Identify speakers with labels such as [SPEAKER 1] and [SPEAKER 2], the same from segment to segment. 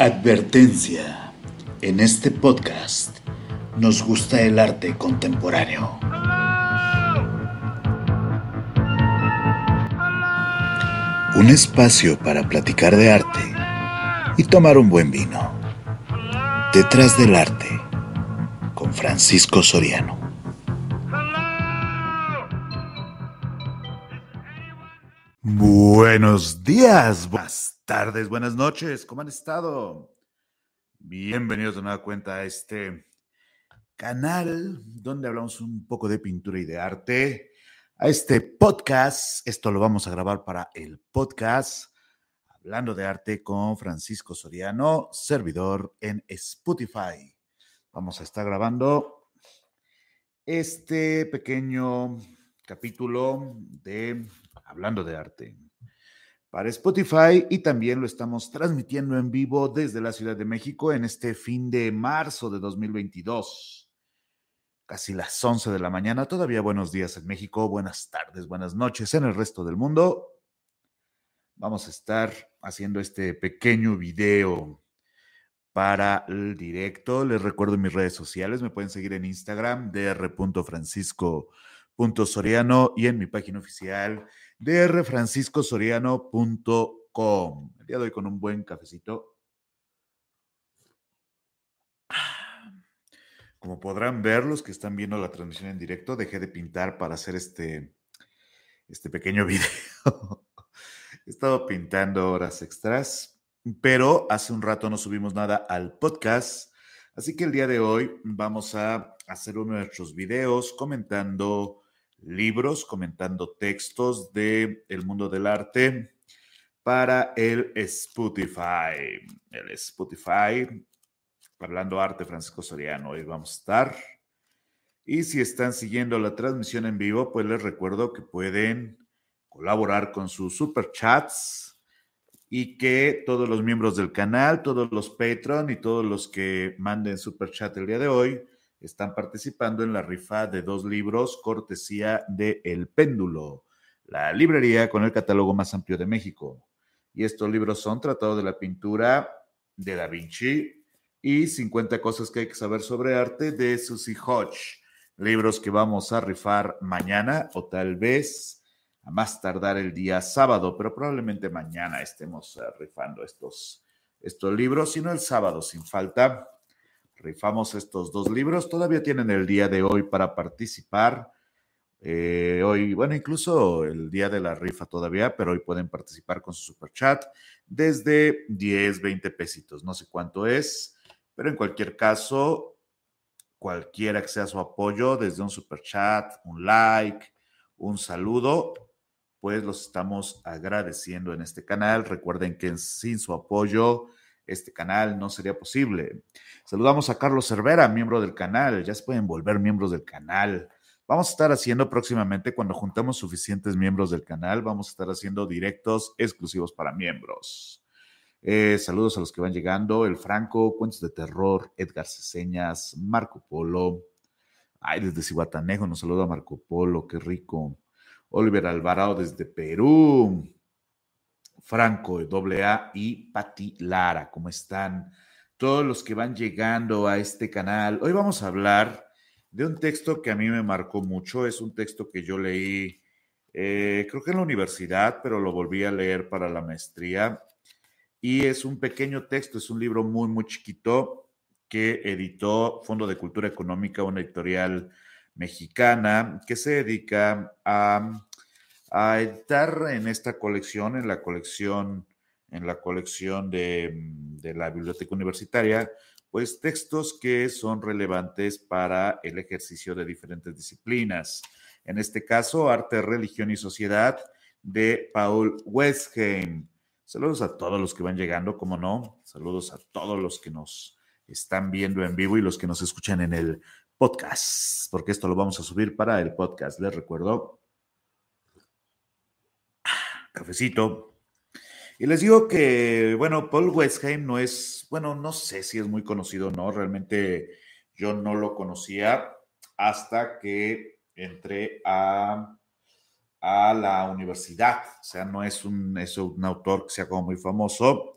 [SPEAKER 1] Advertencia. En este podcast nos gusta el arte contemporáneo. Un espacio para platicar de arte y tomar un buen vino. Detrás del arte, con Francisco Soriano. Buenos días, buenas tardes, buenas noches, ¿cómo han estado? Bienvenidos de nueva cuenta a este canal donde hablamos un poco de pintura y de arte. A este podcast, esto lo vamos a grabar para el podcast Hablando de arte con Francisco Soriano, servidor en Spotify. Vamos a estar grabando este pequeño capítulo de Hablando de arte para Spotify y también lo estamos transmitiendo en vivo desde la Ciudad de México en este fin de marzo de 2022. Casi las 11 de la mañana, todavía buenos días en México, buenas tardes, buenas noches en el resto del mundo. Vamos a estar haciendo este pequeño video para el directo. Les recuerdo mis redes sociales, me pueden seguir en Instagram, dr.francisco.soriano y en mi página oficial drfranciscosoriano.com. El día de hoy con un buen cafecito. Como podrán ver los que están viendo la transmisión en directo, dejé de pintar para hacer este, este pequeño video. He estado pintando horas extras, pero hace un rato no subimos nada al podcast. Así que el día de hoy vamos a hacer uno de nuestros videos comentando libros, comentando textos del el mundo del arte para el Spotify. El Spotify, hablando arte, Francisco Soriano, hoy vamos a estar. Y si están siguiendo la transmisión en vivo, pues les recuerdo que pueden colaborar con sus super chats y que todos los miembros del canal, todos los Patreon y todos los que manden super chat el día de hoy, están participando en la rifa de dos libros cortesía de El Péndulo, la librería con el catálogo más amplio de México. Y estos libros son Tratado de la Pintura de Da Vinci y 50 cosas que hay que saber sobre arte de Susie Hodge. Libros que vamos a rifar mañana o tal vez a más tardar el día sábado, pero probablemente mañana estemos eh, rifando estos, estos libros, sino el sábado sin falta rifamos estos dos libros. Todavía tienen el día de hoy para participar. Eh, hoy, bueno, incluso el día de la rifa todavía, pero hoy pueden participar con su super chat desde 10, 20 pesitos, no sé cuánto es, pero en cualquier caso, cualquiera que sea su apoyo, desde un super chat, un like, un saludo, pues los estamos agradeciendo en este canal. Recuerden que sin su apoyo, este canal no sería posible. Saludamos a Carlos Cervera, miembro del canal. Ya se pueden volver miembros del canal. Vamos a estar haciendo próximamente, cuando juntemos suficientes miembros del canal, vamos a estar haciendo directos exclusivos para miembros. Eh, saludos a los que van llegando. El Franco, Cuentos de Terror, Edgar Ceseñas, Marco Polo. Ay, desde Cihuatanejo nos saluda Marco Polo, qué rico. Oliver Alvarado desde Perú. Franco de AA y Pati Lara. ¿Cómo están? Todos los que van llegando a este canal. Hoy vamos a hablar de un texto que a mí me marcó mucho. Es un texto que yo leí, eh, creo que en la universidad, pero lo volví a leer para la maestría. Y es un pequeño texto, es un libro muy, muy chiquito que editó Fondo de Cultura Económica, una editorial mexicana que se dedica a a editar en esta colección, en la colección, en la colección de, mm, de, la biblioteca universitaria, pues textos que son relevantes para el ejercicio de diferentes disciplinas. En este caso, Arte, Religión y Sociedad de Paul Westheim. Saludos a todos los que van llegando, como no. Saludos a todos los que nos están viendo en vivo y los que nos escuchan en el podcast, porque esto lo vamos a subir para el podcast. Les recuerdo cafecito. Y les digo que, bueno, Paul Westheim no es, bueno, no sé si es muy conocido o no, realmente yo no lo conocía hasta que entré a, a la universidad, o sea, no es un, es un autor que sea como muy famoso.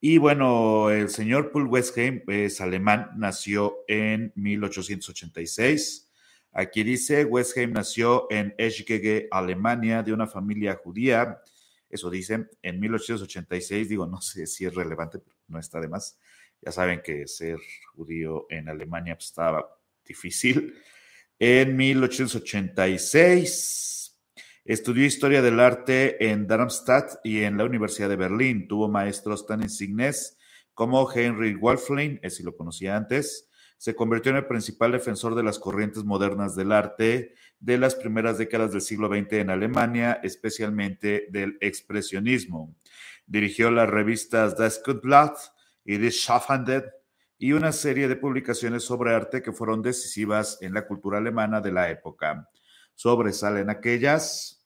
[SPEAKER 1] Y bueno, el señor Paul Westheim es alemán, nació en 1886. Aquí dice, Westheim nació en Eschgege, Alemania, de una familia judía. Eso dice, en 1886, digo, no sé si es relevante, pero no está de más. Ya saben que ser judío en Alemania pues, estaba difícil. En 1886 Estudió historia del arte en Darmstadt y en la Universidad de Berlín. Tuvo maestros tan insignes como Henry Wolfling, si lo conocía antes. Se convirtió en el principal defensor de las corrientes modernas del arte de las primeras décadas del siglo XX en Alemania, especialmente del expresionismo. Dirigió las revistas Das Kunstblatt y Die Schaffende y una serie de publicaciones sobre arte que fueron decisivas en la cultura alemana de la época sobresalen aquellas.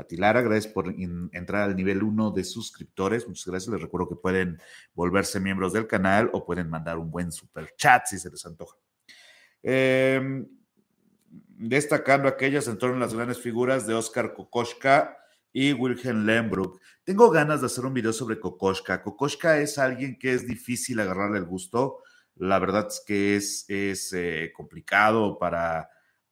[SPEAKER 1] Patilara, gracias por entrar al nivel 1 de suscriptores. Muchas gracias. Les recuerdo que pueden volverse miembros del canal o pueden mandar un buen super chat si se les antoja. Em, destacando aquellas en torno a las grandes figuras de Oscar Kokoschka y Wilhelm Lembruck. Tengo ganas de hacer un video sobre Kokoschka. Kokoschka es alguien que es difícil agarrarle el gusto. La verdad es que es, es eh, complicado para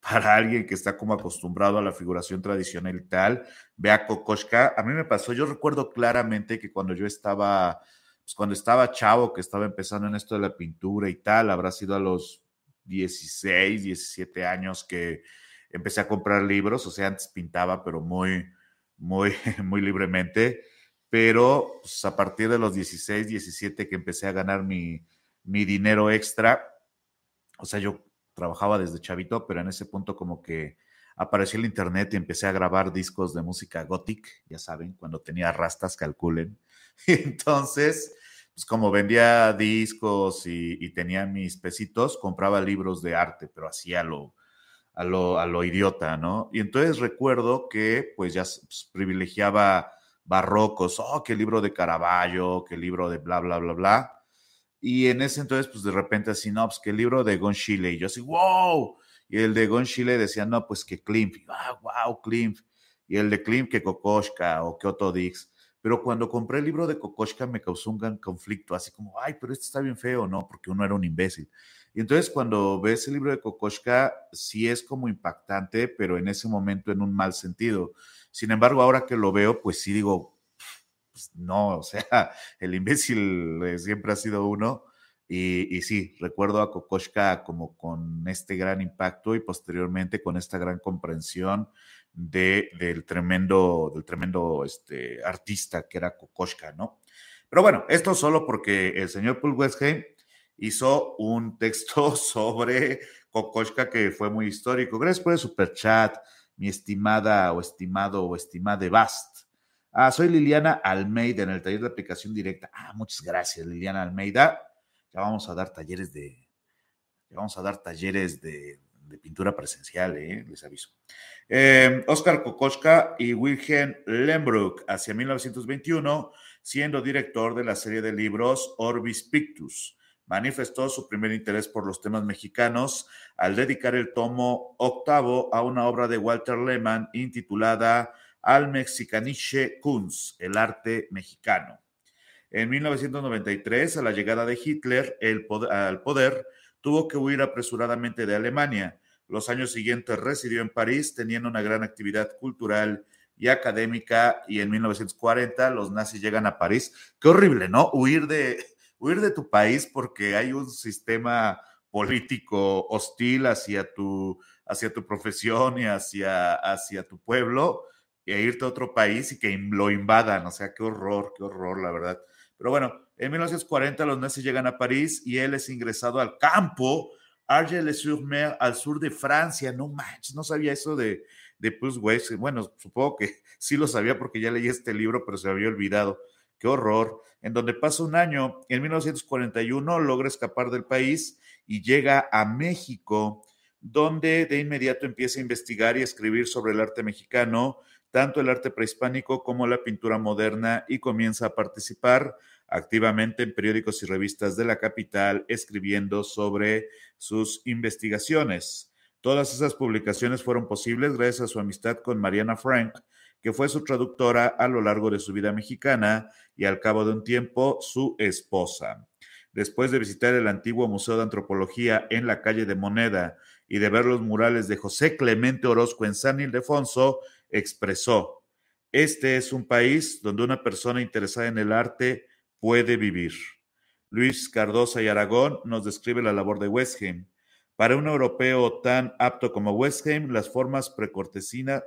[SPEAKER 1] para alguien que está como acostumbrado a la figuración tradicional y tal, vea Kokoschka. A mí me pasó, yo recuerdo claramente que cuando yo estaba, pues cuando estaba chavo, que estaba empezando en esto de la pintura y tal, habrá sido a los 16, 17 años que empecé a comprar libros, o sea, antes pintaba, pero muy, muy, muy libremente. Pero pues, a partir de los 16, 17 que empecé a ganar mi, mi dinero extra, o sea, yo trabajaba desde chavito, pero en ese punto como que apareció el internet y empecé a grabar discos de música gothic, ya saben, cuando tenía rastas, calculen. Y entonces, pues como vendía discos y, tenía mis pesitos, compraba libros de arte, pero hacía lo, a lo, a lo idiota, ¿no? Y entonces recuerdo que pues ya pues, privilegiaba barrocos, oh, qué libro de Caravaggio, qué libro de bla, bla, bla, bla. Y en ese entonces, pues de repente así, no, pues que el libro de Gon Chile. Y yo así, wow. Y el de Gon Chile decía, no, pues que Klimt. Y, ah, wow, Klimt. Y el de Klimt que Kokoschka o que Otto Dix. Pero cuando compré el libro de Kokoschka me causó un gran conflicto, así como, ay, pero este está bien feo, ¿no? Porque uno era un imbécil. Y entonces cuando ves el libro de Kokoschka, sí es como impactante, pero en ese momento en un mal sentido. Sin embargo, ahora que lo veo, pues sí digo, pues, no, o sea, el imbécil eh, siempre ha sido uno. Y, sí, recuerdo a Kokoschka como con este gran impacto y posteriormente con esta gran comprensión de, del tremendo, del tremendo este, artista que era Kokoschka, ¿no? Pero bueno, esto solo porque el señor Paul Westheim hizo un texto sobre Kokoschka que fue muy histórico. Gracias por el super chat, mi estimada o estimado o estimada Bast. Ah, soy Liliana Almeida en el taller de aplicación directa. Ah, muchas gracias, Liliana Almeida. Ya vamos a dar talleres de, ya vamos a dar talleres de, pintura presencial, ¿eh? les aviso. Oscar Kokoschka y Wilhelm Lembruck, hacia 1921, siendo director de la serie de libros Orbis Pictus. Manifestó su primer interés por los temas mexicanos al dedicar el tomo octavo a una obra de Walter Lehmann intitulada al Mexicaniche Kunst, el arte mexicano. En 1993, a la llegada de Hitler al poder, tuvo que huir apresuradamente de Alemania. Los años siguientes residió en París, teniendo una gran actividad cultural y académica, y en 1940 los nazis llegan a París. Qué horrible, ¿no? Huir de, huir de tu país porque hay un sistema político hostil hacia tu, hacia tu profesión y hacia, hacia tu pueblo e irte a otro país y que lo invadan. O sea, qué horror, qué horror, la verdad. Pero bueno, en 1940 los nazis llegan a París y él es ingresado al campo Argel-sur-Mer, al sur de Francia. No manches, no sabía eso de, de Plus West. Bueno, supongo que sí lo sabía porque ya leí este libro, pero se había olvidado. Qué horror. En donde pasa un año, en 1941 logra escapar del país y llega a México, donde de inmediato empieza a investigar y escribir sobre el arte mexicano tanto el arte prehispánico como la pintura moderna y comienza a participar activamente en periódicos y revistas de la capital escribiendo sobre sus investigaciones. Todas esas publicaciones fueron posibles gracias a su amistad con Mariana Frank, que fue su traductora a lo largo de su vida mexicana y al cabo de un tiempo su esposa. Después de visitar el antiguo Museo de Antropología en la calle de Moneda y de ver los murales de José Clemente Orozco en San Ildefonso, expresó, este es un país donde una persona interesada en el arte puede vivir. Luis Cardosa y Aragón nos describe la labor de Westheim. Para un europeo tan apto como Westheim, las formas precortesianas,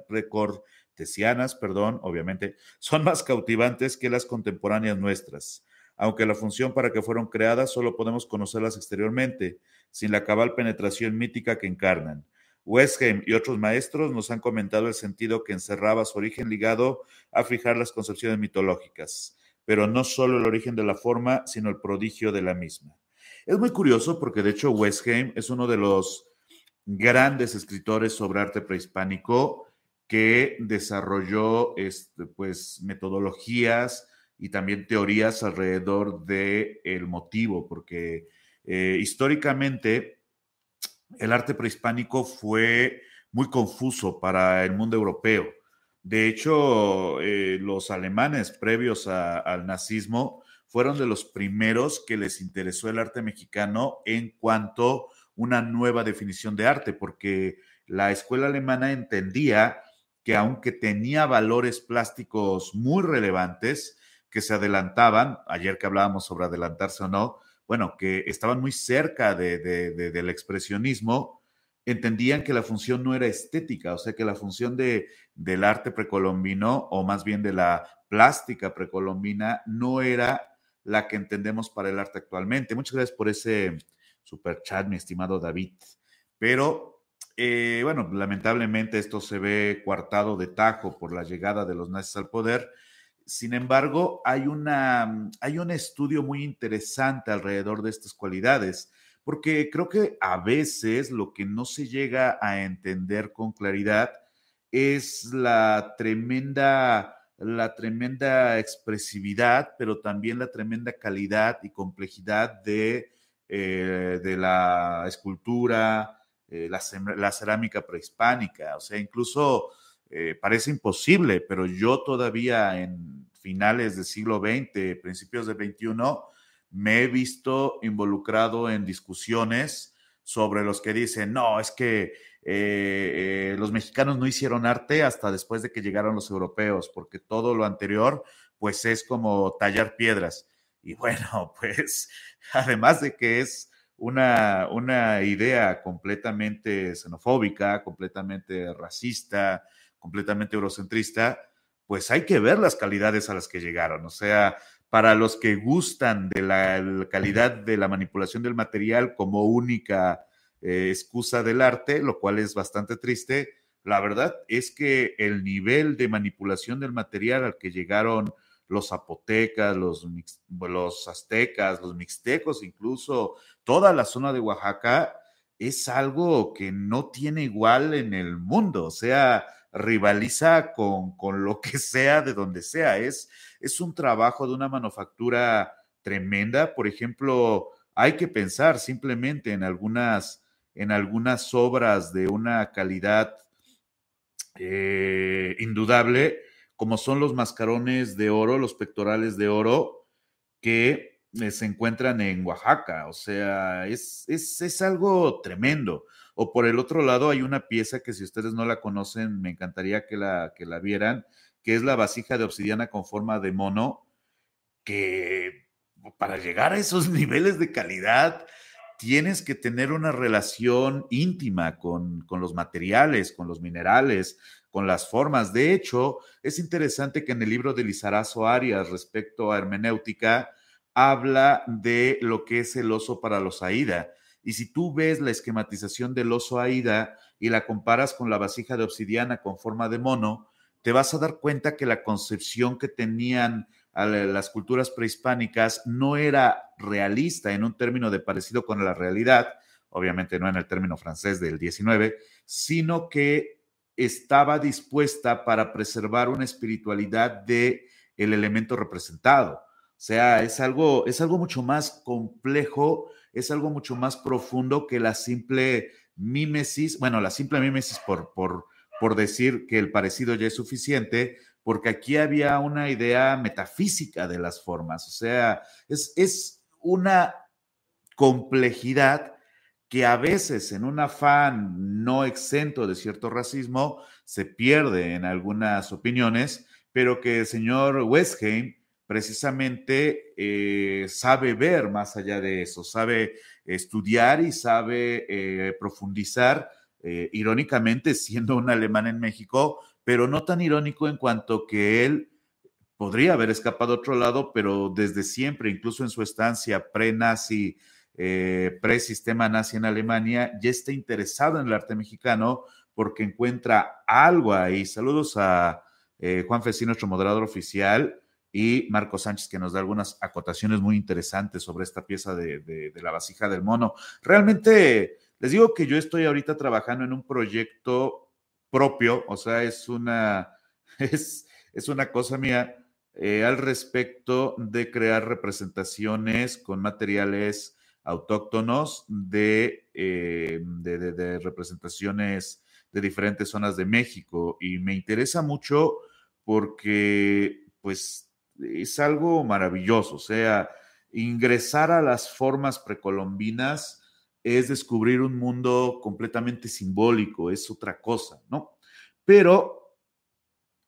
[SPEAKER 1] perdón, obviamente, son más cautivantes que las contemporáneas nuestras aunque la función para que fueron creadas solo podemos conocerlas exteriormente, sin la cabal penetración mítica que encarnan. Westheim y otros maestros nos han comentado el sentido que encerraba su origen ligado a fijar las concepciones mitológicas, pero no solo el origen de la forma, sino el prodigio de la misma. Es muy curioso porque de hecho Westheim es uno de los grandes escritores sobre arte prehispánico que desarrolló este, pues, metodologías, y también teorías alrededor del el motivo, porque eh, históricamente el arte prehispánico fue muy confuso para el mundo europeo. De hecho, eh, los alemanes previos al nazismo fueron de los primeros que les interesó el arte mexicano en cuanto a una nueva definición de arte, porque la escuela alemana entendía que aunque tenía valores plásticos muy relevantes, que se adelantaban, ayer que hablábamos sobre adelantarse o no, bueno, que estaban muy cerca de, del expresionismo, entendían que la función no era estética, o sea, que la función de, del arte precolombino, o más bien de la plástica precolombina, no era la que entendemos para el arte actualmente. Muchas gracias por ese super chat, mi estimado David. Pero, eh, bueno, lamentablemente esto se ve coartado de tajo por la llegada de los nazis al poder sin embargo, hay, una, hay un estudio muy interesante alrededor de estas cualidades, porque creo que a veces lo que no se llega a entender con claridad es la tremenda, la tremenda expresividad, pero también la tremenda calidad y complejidad de, eh, de la escultura, eh, la, la cerámica prehispánica. O sea, incluso eh, parece imposible, pero yo todavía en finales del siglo XX, principios del XXI, me he visto involucrado en discusiones sobre los que dicen, no, es que eh, eh, los mexicanos no hicieron arte hasta después de que llegaron los europeos, porque todo lo anterior, pues es como tallar piedras. Y bueno, pues además de que es una, una idea completamente xenofóbica, completamente racista, completamente eurocentrista, pues hay que ver las calidades a las que llegaron. O sea, para los que gustan de la, calidad de la manipulación del material como única eh, excusa del arte, lo cual es bastante triste, la verdad es que el nivel de manipulación del material al que llegaron los zapotecas, los, los aztecas, los mixtecos, incluso toda la zona de Oaxaca, es algo que no tiene igual en el mundo. O sea, rivaliza con, lo que sea, de donde sea. Es, es un trabajo de una manufactura tremenda. Por ejemplo, hay que pensar simplemente en algunas, en algunas obras de una calidad eh, indudable, como son los mascarones de oro, los pectorales de oro, que eh, se encuentran en Oaxaca. O sea, es, es, es algo tremendo. O por el otro lado hay una pieza que si ustedes no la conocen, me encantaría que la, que la vieran, que es la vasija de obsidiana con forma de mono, que para llegar a esos niveles de calidad tienes que tener una relación íntima con, con los materiales, con los minerales, con las formas. De hecho, es interesante que en el libro de Lizarazo Arias respecto a hermenéutica, habla de lo que es el oso para los Aida y si tú ves la esquematización del oso Aida y la comparas con la vasija de obsidiana con forma de mono, te vas a dar cuenta que la concepción que tenían las culturas prehispánicas no era realista en un término de parecido con la realidad, obviamente no en el término francés del 19, sino que estaba dispuesta para preservar una espiritualidad de el elemento representado. O sea, es algo, es algo mucho más complejo es algo mucho más profundo que la simple mímesis, bueno, la simple mímesis por, por, por decir que el parecido ya es suficiente, porque aquí había una idea metafísica de las formas, o sea, es, es una complejidad que a veces en un afán no exento de cierto racismo se pierde en algunas opiniones, pero que el señor Westheim precisamente eh, sabe ver más allá de eso, sabe estudiar y sabe eh, profundizar, eh, irónicamente siendo un alemán en México, pero no tan irónico en cuanto que él podría haber escapado a otro lado, pero desde siempre, incluso en su estancia pre-nazi, pre-sistema nazi en Alemania, ya está interesado en el arte mexicano porque encuentra algo ahí. Saludos a Juan Fesino, nuestro moderador oficial, y Marco Sánchez, que nos da algunas acotaciones muy interesantes sobre esta pieza de, la vasija del mono. Realmente, les digo que yo estoy ahorita trabajando en un proyecto propio, o sea, es una, es, es una cosa mía eh, al respecto de crear representaciones con materiales autóctonos eh, de, de representaciones de diferentes zonas de México y me interesa mucho porque pues es algo maravilloso. O sea, ingresar a las formas precolombinas es descubrir un mundo completamente simbólico, es otra cosa, ¿no? Pero,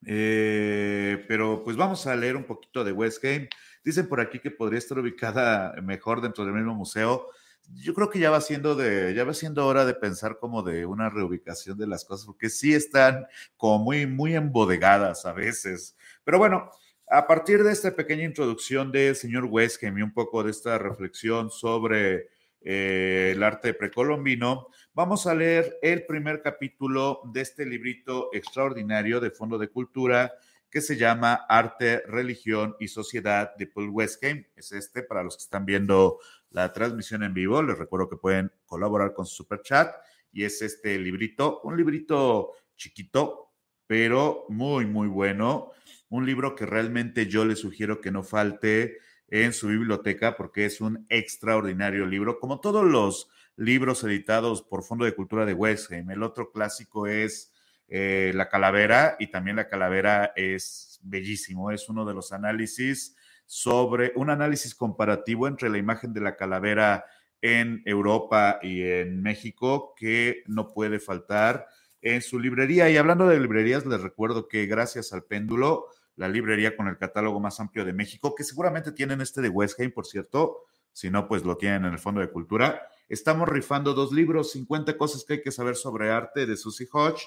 [SPEAKER 1] eh, pero pues vamos a leer un poquito de Westgate. Dicen por aquí que podría estar ubicada mejor dentro del mismo museo. Yo creo que ya va siendo de, ya va siendo hora de pensar como de una reubicación de las cosas, porque sí están como muy, muy embodegadas a veces. Pero bueno, a partir de esta pequeña introducción del señor Westgame y un poco de esta reflexión sobre eh, el arte precolombino, vamos a leer el primer capítulo de este librito extraordinario de Fondo de Cultura que se llama Arte, Religión y Sociedad de Paul Westgame. Es este para los que están viendo la transmisión en vivo. Les recuerdo que pueden colaborar con su super chat y es este librito, un librito chiquito, pero muy, muy bueno un libro que realmente yo le sugiero que no falte en su biblioteca porque es un extraordinario libro, como todos los libros editados por Fondo de Cultura de Westheim. El otro clásico es eh, La Calavera y también La Calavera es bellísimo, es uno de los análisis sobre un análisis comparativo entre la imagen de la calavera en Europa y en México que no puede faltar en su librería. Y hablando de librerías, les recuerdo que gracias al péndulo la librería con el catálogo más amplio de México, que seguramente tienen este de Westgate, por cierto, si no, pues lo tienen en el Fondo de Cultura. Estamos rifando dos libros, 50 cosas que hay que saber sobre arte de Susie Hodge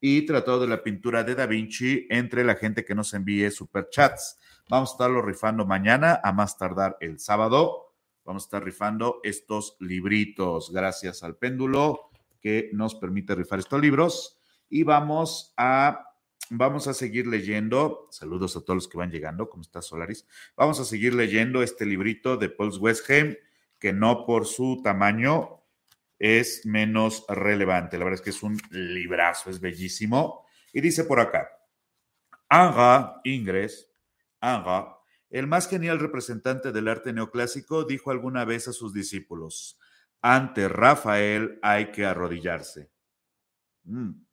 [SPEAKER 1] y Tratado de la Pintura de Da Vinci entre la gente que nos envíe superchats. Vamos a estarlo rifando mañana, a más tardar el sábado. Vamos a estar rifando estos libritos, gracias al péndulo que nos permite rifar estos libros. Y vamos a Vamos a seguir leyendo. Saludos a todos los que van llegando. ¿Cómo está Solaris? Vamos a seguir leyendo este librito de Paul Westheim, que no por su tamaño es menos relevante. La verdad es que es un librazo, es bellísimo. Y dice por acá: Anga Ingres, Anga, el más genial representante del arte neoclásico, dijo alguna vez a sus discípulos: Ante Rafael hay que arrodillarse. Mm.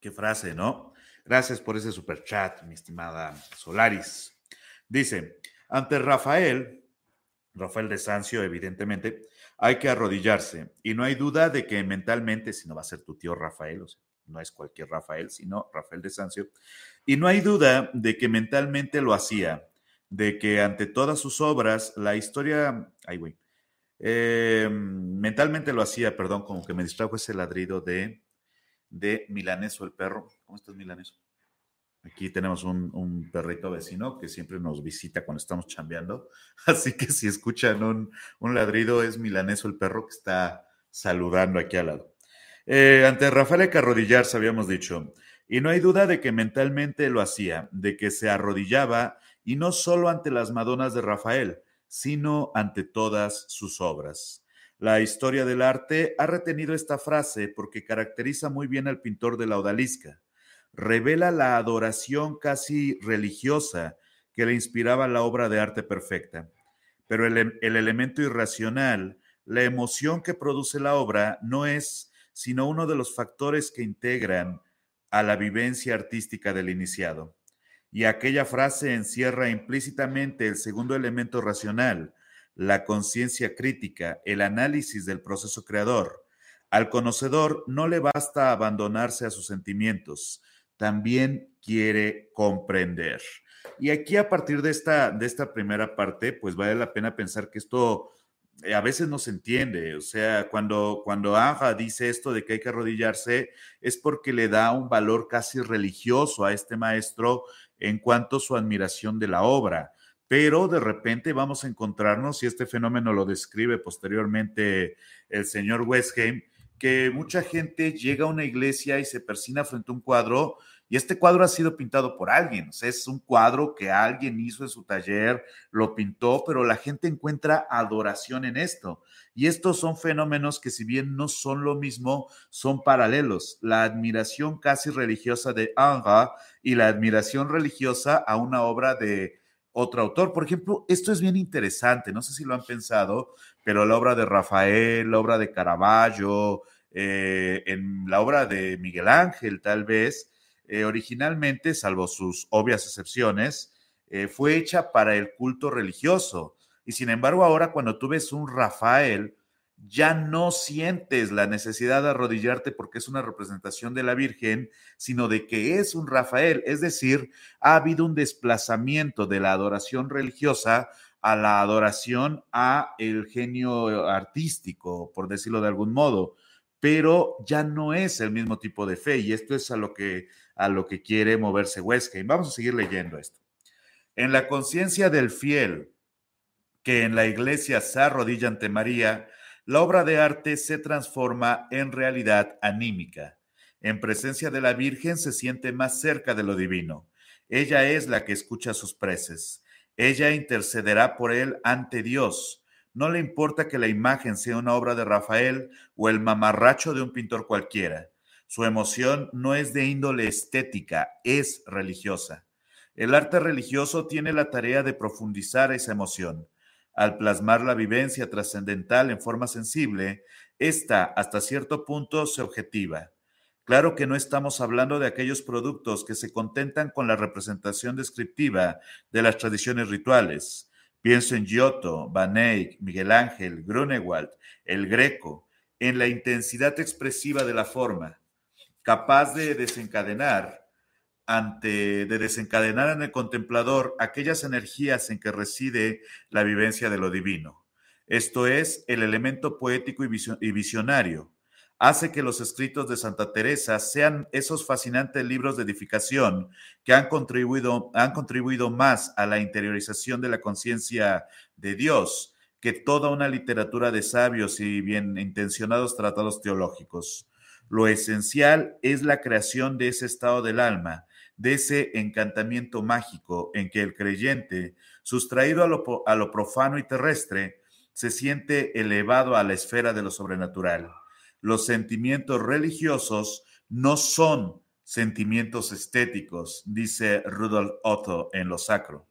[SPEAKER 1] Qué frase, ¿no? Gracias por ese super chat, mi estimada Solaris. Dice, ante Rafael, Rafael de Sancio, evidentemente, hay que arrodillarse. Y no hay duda de que mentalmente, si no va a ser tu tío Rafael, o sea, no es cualquier Rafael, sino Rafael de Sancio. Y no hay duda de que mentalmente lo hacía, de que ante todas sus obras, la historia, ay güey, eh, mentalmente lo hacía, perdón, como que me distrajo ese ladrido de de Milaneso el perro. ¿Cómo estás, Milaneso? Aquí tenemos un, perrito vecino que siempre nos visita cuando estamos chambeando. Así que si escuchan un, ladrido, es Milaneso el perro que está saludando aquí al lado. Eh, ante Rafael hay que arrodillarse, habíamos dicho. Y no hay duda de que mentalmente lo hacía, de que se arrodillaba y no solo ante las Madonas de Rafael, sino ante todas sus obras. La historia del arte ha retenido esta frase porque caracteriza muy bien al pintor de la odalisca. Revela la adoración casi religiosa que le inspiraba la obra de arte perfecta. Pero el, el elemento irracional, la emoción que produce la obra, no es sino uno de los factores que integran a la vivencia artística del iniciado. Y aquella frase encierra implícitamente el segundo elemento racional, la conciencia crítica, el análisis del proceso creador. Al conocedor no le basta abandonarse a sus sentimientos, también quiere comprender. Y aquí a partir de esta, de esta primera parte, pues vale la pena pensar que esto eh, a veces no se entiende. O sea, cuando, cuando Anja dice esto de que hay que arrodillarse, es porque le da un valor casi religioso a este maestro en cuanto a su admiración de la obra. Pero de repente vamos a encontrarnos, y este fenómeno lo describe posteriormente el señor Westheim, que mucha gente llega a una iglesia y se persina frente a un cuadro y este cuadro ha sido pintado por alguien, es un cuadro que alguien hizo en su taller, lo pintó, pero la gente encuentra adoración en esto. Y estos son fenómenos que si bien no son lo mismo, son paralelos. La admiración casi religiosa de Anga y la admiración religiosa a una obra de otro autor. Por ejemplo, esto es bien interesante, no sé si lo han pensado, pero la obra de Rafael, la obra de Caravaggio, eh, en la obra de Miguel Ángel tal vez, eh, originalmente, salvo sus obvias excepciones, eh, fue hecha para el culto religioso. Y sin embargo, ahora cuando tú ves un Rafael, ya no sientes la necesidad de arrodillarte porque es una representación de la Virgen, sino de que es un Rafael. Es decir, ha habido un desplazamiento de la adoración religiosa a la adoración a el genio artístico, por decirlo de algún modo, pero ya no es el mismo tipo de fe y esto es a lo que a lo que quiere moverse Westgate. Vamos a seguir leyendo esto. En la conciencia del fiel que en la iglesia se arrodilla ante María, la obra de arte se transforma en realidad anímica. En presencia de la Virgen se siente más cerca de lo divino. Ella es la que escucha sus preces. Ella intercederá por él ante Dios. No le importa que la imagen sea una obra de Rafael o el mamarracho de un pintor cualquiera. Su emoción no es de índole estética, es religiosa. El arte religioso tiene la tarea de profundizar esa emoción. Al plasmar la vivencia trascendental en forma sensible, esta hasta cierto punto se objetiva. Claro que no estamos hablando de aquellos productos que se contentan con la representación descriptiva de las tradiciones rituales. Pienso en Giotto, Van Eyck, Miguel Ángel, Grunewald, el Greco, en la intensidad expresiva de la forma capaz de desencadenar ante de desencadenar en el contemplador aquellas energías en que reside la vivencia de lo divino. Esto es el elemento poético y visionario. Hace que los escritos de Santa Teresa sean esos fascinantes libros de edificación que han contribuido, han contribuido más a la interiorización de la conciencia de Dios que toda una literatura de sabios y bien intencionados tratados teológicos. Lo esencial es la creación de ese estado del alma, de ese encantamiento mágico en que el creyente, sustraído a lo, profano y terrestre, se siente elevado a la esfera de lo sobrenatural. Los sentimientos religiosos no son sentimientos estéticos, dice Rudolf Otto en lo sacro.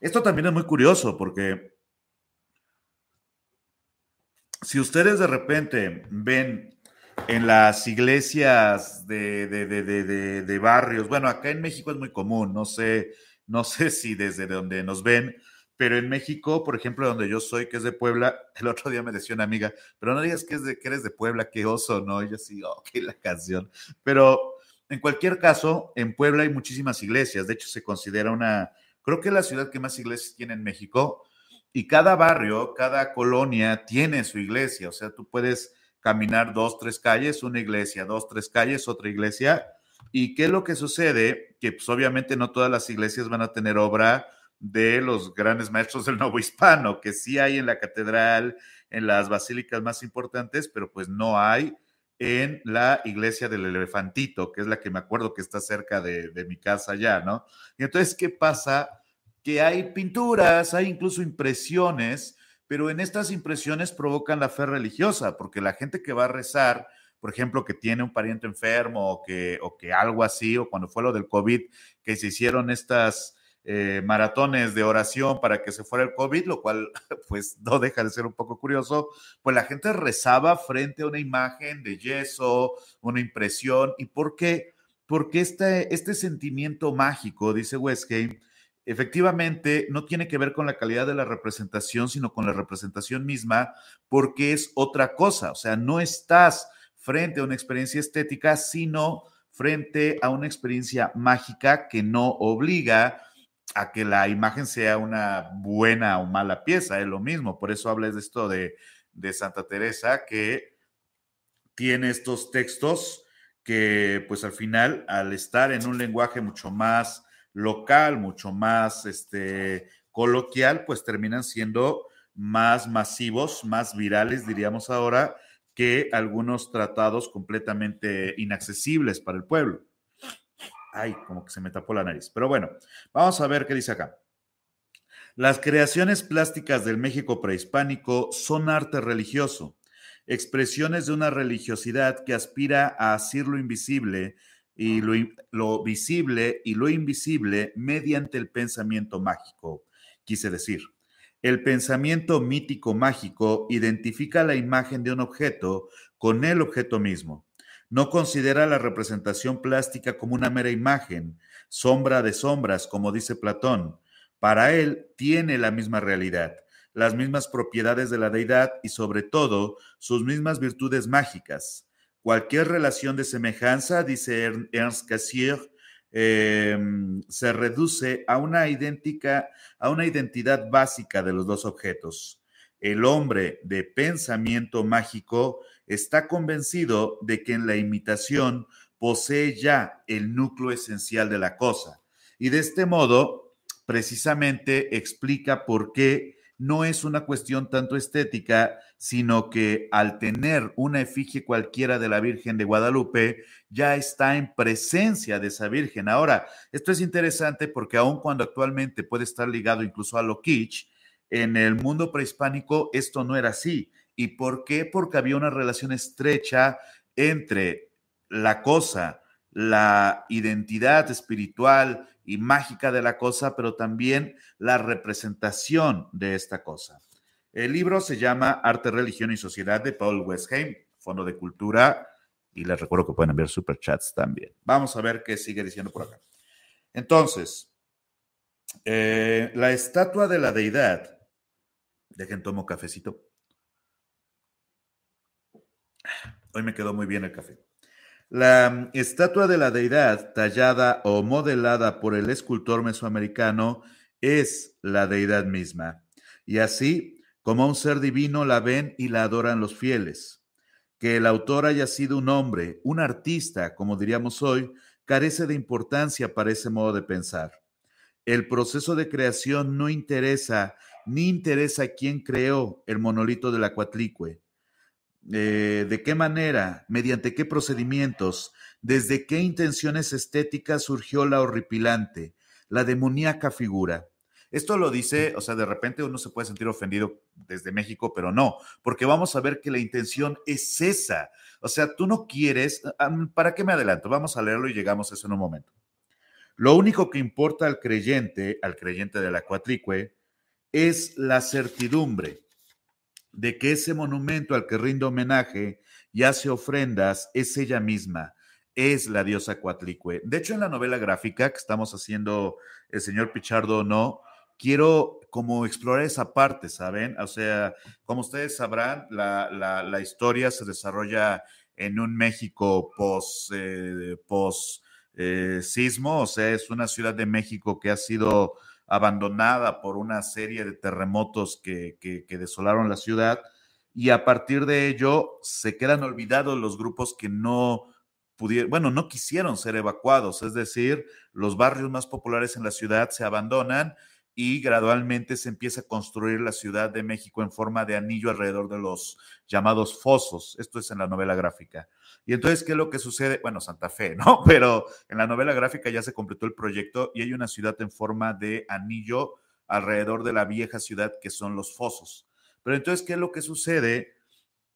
[SPEAKER 1] Esto también es muy curioso porque si ustedes de repente ven en las iglesias de, de, barrios. Bueno, acá en México es muy común, no sé, no sé si desde donde nos ven, pero en México, por ejemplo, donde yo soy, que es de Puebla, el otro día me decía una amiga, pero no digas que, es de, que eres de Puebla, qué oso, ¿no? Y yo sí, ok, la canción. Pero en cualquier caso, en Puebla hay muchísimas iglesias, de hecho se considera una, creo que es la ciudad que más iglesias tiene en México, y cada barrio, cada colonia tiene su iglesia, o sea, tú puedes caminar dos, tres calles, una iglesia, dos, tres calles, otra iglesia. ¿Y qué es lo que sucede? Que pues obviamente no todas las iglesias van a tener obra de los grandes maestros del nuevo hispano, que sí hay en la catedral, en las basílicas más importantes, pero pues no hay en la iglesia del elefantito, que es la que me acuerdo que está cerca de, de mi casa ya, ¿no? Y entonces, ¿qué pasa? Que hay pinturas, hay incluso impresiones pero en estas impresiones provocan la fe religiosa, porque la gente que va a rezar, por ejemplo, que tiene un pariente enfermo o que, o que algo así, o cuando fue lo del COVID, que se hicieron estas eh, maratones de oración para que se fuera el COVID, lo cual pues no deja de ser un poco curioso, pues la gente rezaba frente a una imagen de yeso, una impresión, ¿y por qué? porque este, este sentimiento mágico, dice Westgate, efectivamente no tiene que ver con la calidad de la representación, sino con la representación misma, porque es otra cosa. O sea, no estás frente a una experiencia estética, sino frente a una experiencia mágica que no obliga a que la imagen sea una buena o mala pieza, es lo mismo. Por eso hables de esto de, de Santa Teresa, que tiene estos textos que pues al final, al estar en un lenguaje mucho más local, mucho más este, coloquial, pues terminan siendo más masivos, más virales, diríamos ahora, que algunos tratados completamente inaccesibles para el pueblo. Ay, como que se me tapó la nariz. Pero bueno, vamos a ver qué dice acá. Las creaciones plásticas del México prehispánico son arte religioso, expresiones de una religiosidad que aspira a asir lo invisible y lo, visible y lo invisible mediante el pensamiento mágico. Quise decir, el pensamiento mítico mágico identifica la imagen de un objeto con el objeto mismo. No considera la representación plástica como una mera imagen, sombra de sombras, como dice Platón. Para él tiene la misma realidad, las mismas propiedades de la deidad y sobre todo sus mismas virtudes mágicas. Cualquier relación de semejanza, dice Ernst Cassier, em, se reduce a una, idéntica, a una identidad básica de los dos objetos. El hombre de pensamiento mágico está convencido de que en la imitación posee ya el núcleo esencial de la cosa. Y de este modo, precisamente explica por qué no es una cuestión tanto estética, sino que al tener una efigie cualquiera de la Virgen de Guadalupe, ya está en presencia de esa Virgen. Ahora, esto es interesante porque aun cuando actualmente puede estar ligado incluso a lo kitsch, en el mundo prehispánico esto no era así. ¿Y por qué? Porque había una relación estrecha entre la cosa, la identidad espiritual y mágica de la cosa, pero también la representación de esta cosa. El libro se llama Arte, Religión y Sociedad de Paul Westheim, Fondo de Cultura, y les recuerdo que pueden enviar superchats también. Vamos a ver qué sigue diciendo por acá. Entonces, eh, la estatua de la deidad, dejen tomo cafecito. Hoy me quedó muy bien el café. La mm, estatua de la deidad tallada o modelada por el escultor mesoamericano es la deidad misma. Y así, como un ser divino, la ven y la adoran los fieles. Que el autor haya sido un hombre, un artista, como diríamos hoy, carece de importancia para ese modo de pensar. El proceso de creación no interesa ni interesa quién creó el monolito de la Cuatlicue eh, de qué manera, mediante qué procedimientos, desde qué intenciones estéticas surgió la horripilante, la demoníaca figura. Esto lo dice, o sea, de repente uno se puede sentir ofendido desde México, pero no, porque vamos a ver que la intención es esa. O sea, tú no quieres, ¿para qué me adelanto? Vamos a leerlo y llegamos a eso en un momento. Lo único que importa al creyente, al creyente de la cuatricue, es la certidumbre de que ese monumento al que rinde homenaje y hace ofrendas es ella misma, es la diosa Coatlicue. De hecho, en la novela gráfica que estamos haciendo el señor Pichardo no, quiero como explorar esa parte, ¿saben? O sea, como ustedes sabrán, la, historia se desarrolla en un México post, eh, eh, sismo, o sea, es una ciudad de México que ha sido abandonada por una serie de terremotos que, desolaron la ciudad y a partir de ello se quedan olvidados los grupos que no pudieron, bueno, no quisieron ser evacuados, es decir, los barrios más populares en la ciudad se abandonan y gradualmente se empieza a construir la Ciudad de México en forma de anillo alrededor de los llamados fosos. Esto es en la novela gráfica. Y entonces, ¿qué es lo que sucede? Bueno, Santa Fe, ¿no? Pero en la novela gráfica ya se completó el proyecto y hay una ciudad en forma de anillo alrededor de la vieja ciudad que son los fosos. Pero entonces, ¿qué es lo que sucede?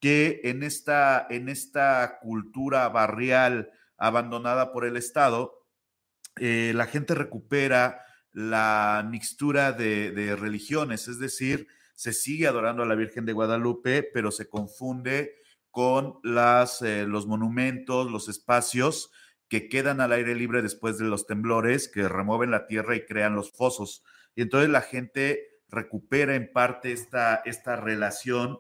[SPEAKER 1] Que en esta, en esta cultura barrial abandonada por el Estado, eh, la gente recupera la mixtura de, religiones, es decir, se sigue adorando a la Virgen de Guadalupe, pero se confunde con las, eh, los monumentos, los espacios que quedan al aire libre después de los temblores, que remueven la tierra y crean los fosos. Y entonces la gente recupera en parte esta, esta relación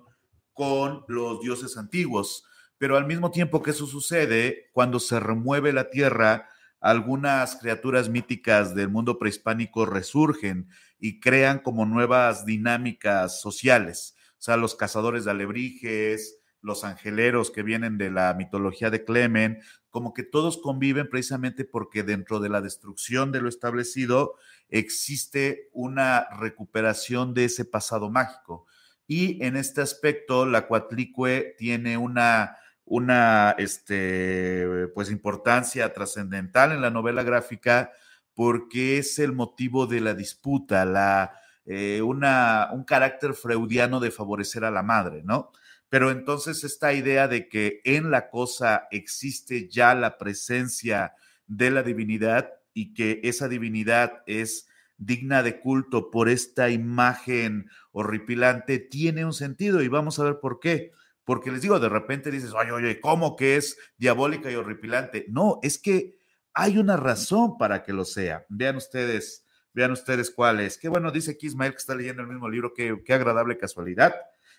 [SPEAKER 1] con los dioses antiguos. Pero al mismo tiempo que eso sucede, cuando se remueve la tierra, algunas criaturas míticas del mundo prehispánico resurgen y crean como nuevas dinámicas sociales. O sea, los cazadores de alebrijes, los angeleros que vienen de la mitología de Clemen, como que todos conviven precisamente porque dentro de la destrucción de lo establecido existe una recuperación de ese pasado mágico. Y en este aspecto, la Cuatlicue tiene una una este, pues, importancia trascendental en la novela gráfica porque es el motivo de la disputa, la, eh, una, un carácter freudiano de favorecer a la madre, ¿no? Pero entonces esta idea de que en la cosa existe ya la presencia de la divinidad y que esa divinidad es digna de culto por esta imagen horripilante, tiene un sentido y vamos a ver por qué porque les digo, de repente dices, oye, oye, ¿cómo que es diabólica y horripilante? No, es que hay una razón para que lo sea. Vean ustedes, vean ustedes cuál es. Qué bueno, dice aquí Ismael que está leyendo el mismo libro, qué, qué agradable casualidad.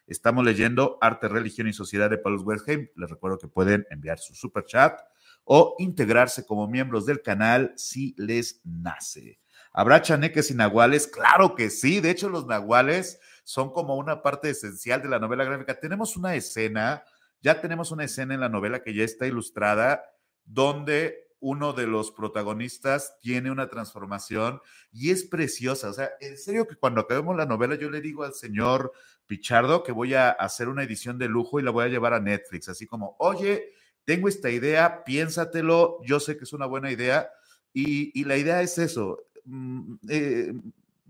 [SPEAKER 1] Estamos leyendo Arte, Religión y Sociedad de Paulus Westheim. Les recuerdo que pueden enviar su super chat o integrarse como miembros del canal si les nace. ¿Habrá chaneques y nahuales? Claro que sí. De hecho, los nahuales son como una parte esencial de la novela gráfica. Tenemos una escena, ya tenemos una escena en la novela que ya está ilustrada, donde uno de los protagonistas tiene una transformación y es preciosa. O sea, en serio que cuando acabemos la novela yo le digo al señor Pichardo que voy a hacer una edición de lujo y la voy a llevar a Netflix, así como, oye, tengo esta idea, piénsatelo, yo sé que es una buena idea y, la idea es eso, mm, eh,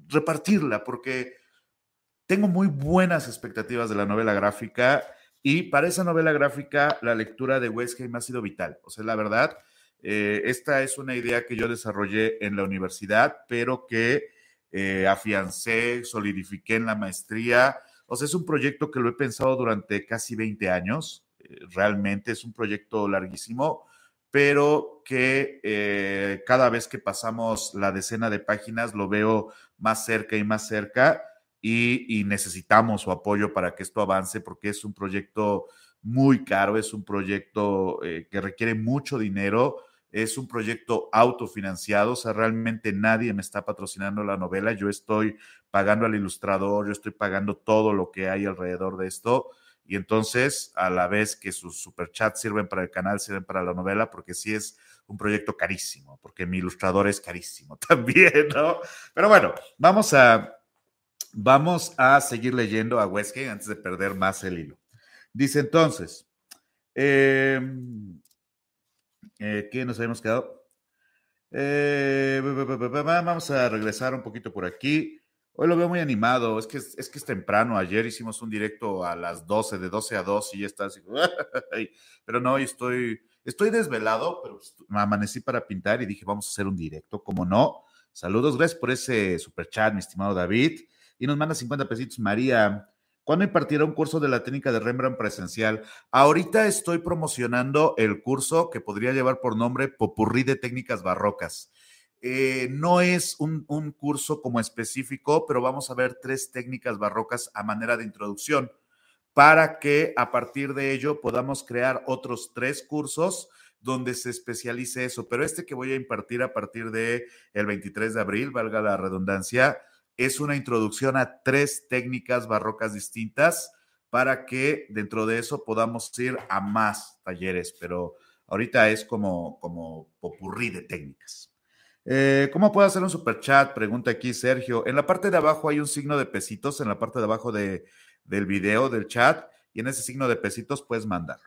[SPEAKER 1] repartirla, porque tengo muy buenas expectativas de la novela gráfica y para esa novela gráfica la lectura de Westgate ha sido vital. O sea, la verdad, eh, esta es una idea que yo desarrollé en la universidad, pero que eh, afiancé, solidifiqué en la maestría. O sea, es un proyecto que lo he pensado durante casi 20 años. Eh, realmente es un proyecto larguísimo, pero que cada vez que pasamos la decena de páginas lo veo más cerca y más cerca y, necesitamos su apoyo para que esto avance porque es un proyecto muy caro, es un proyecto eh, que requiere mucho dinero, es un proyecto autofinanciado, o sea, realmente nadie me está patrocinando la novela, yo estoy pagando al ilustrador, yo estoy pagando todo lo que hay alrededor de esto. Y entonces, a la vez que sus superchats sirven para el canal, sirven para la novela, porque sí es un proyecto carísimo, porque mi ilustrador es carísimo también, ¿no? Pero bueno, vamos a, Vamos a seguir leyendo a Westgate antes de perder más el hilo. Dice entonces, em, eh, ¿qué nos habíamos quedado? Eh, vamos a regresar un poquito por aquí. Hoy lo veo muy animado, es que es, que es temprano. Ayer hicimos un directo a las 12, de 12 a 2 y ya está así. Pero no, hoy estoy, estoy desvelado, pero me amanecí para pintar y dije, vamos a hacer un directo, como no. Saludos, gracias por ese super chat, mi estimado David y nos manda 50 pesitos. María, ¿cuándo impartirá un curso de la técnica de Rembrandt presencial? Ahorita estoy promocionando el curso que podría llevar por nombre Popurrí de Técnicas Barrocas. Eh, no es un, un curso como específico, pero vamos a ver tres técnicas barrocas a manera de introducción para que a partir de ello podamos crear otros tres cursos donde se especialice eso. Pero este que voy a impartir a partir de el 23 de abril, valga la redundancia, es una introducción a tres técnicas barrocas distintas para que dentro de eso podamos ir a más talleres, pero ahorita es como, como popurrí de técnicas. Eh, ¿Cómo puedo hacer un super chat? Pregunta aquí Sergio. En la parte de abajo hay un signo de pesitos, en la parte de abajo de, del video, del chat, y en ese signo de pesitos puedes mandar.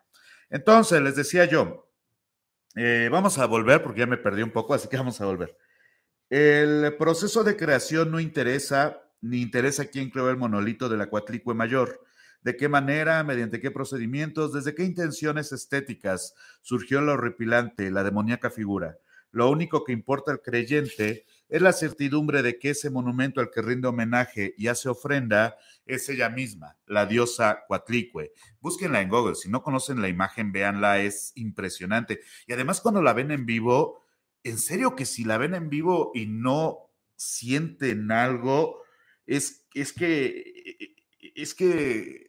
[SPEAKER 1] Entonces, les decía yo, eh, vamos a volver porque ya me perdí un poco, así que vamos a volver. El proceso de creación no interesa, ni interesa quién creó el monolito de la cuatlicue mayor, de qué manera, mediante qué procedimientos, desde qué intenciones estéticas surgió lo horripilante, la demoníaca figura. Lo único que importa al creyente es la certidumbre de que ese monumento al que rinde homenaje y hace ofrenda es ella misma, la diosa Cuatlicue. Búsquenla en Google, si no conocen la imagen, véanla, es impresionante. Y además cuando la ven en vivo, en serio que si la ven en vivo y no sienten algo, es, es que, es que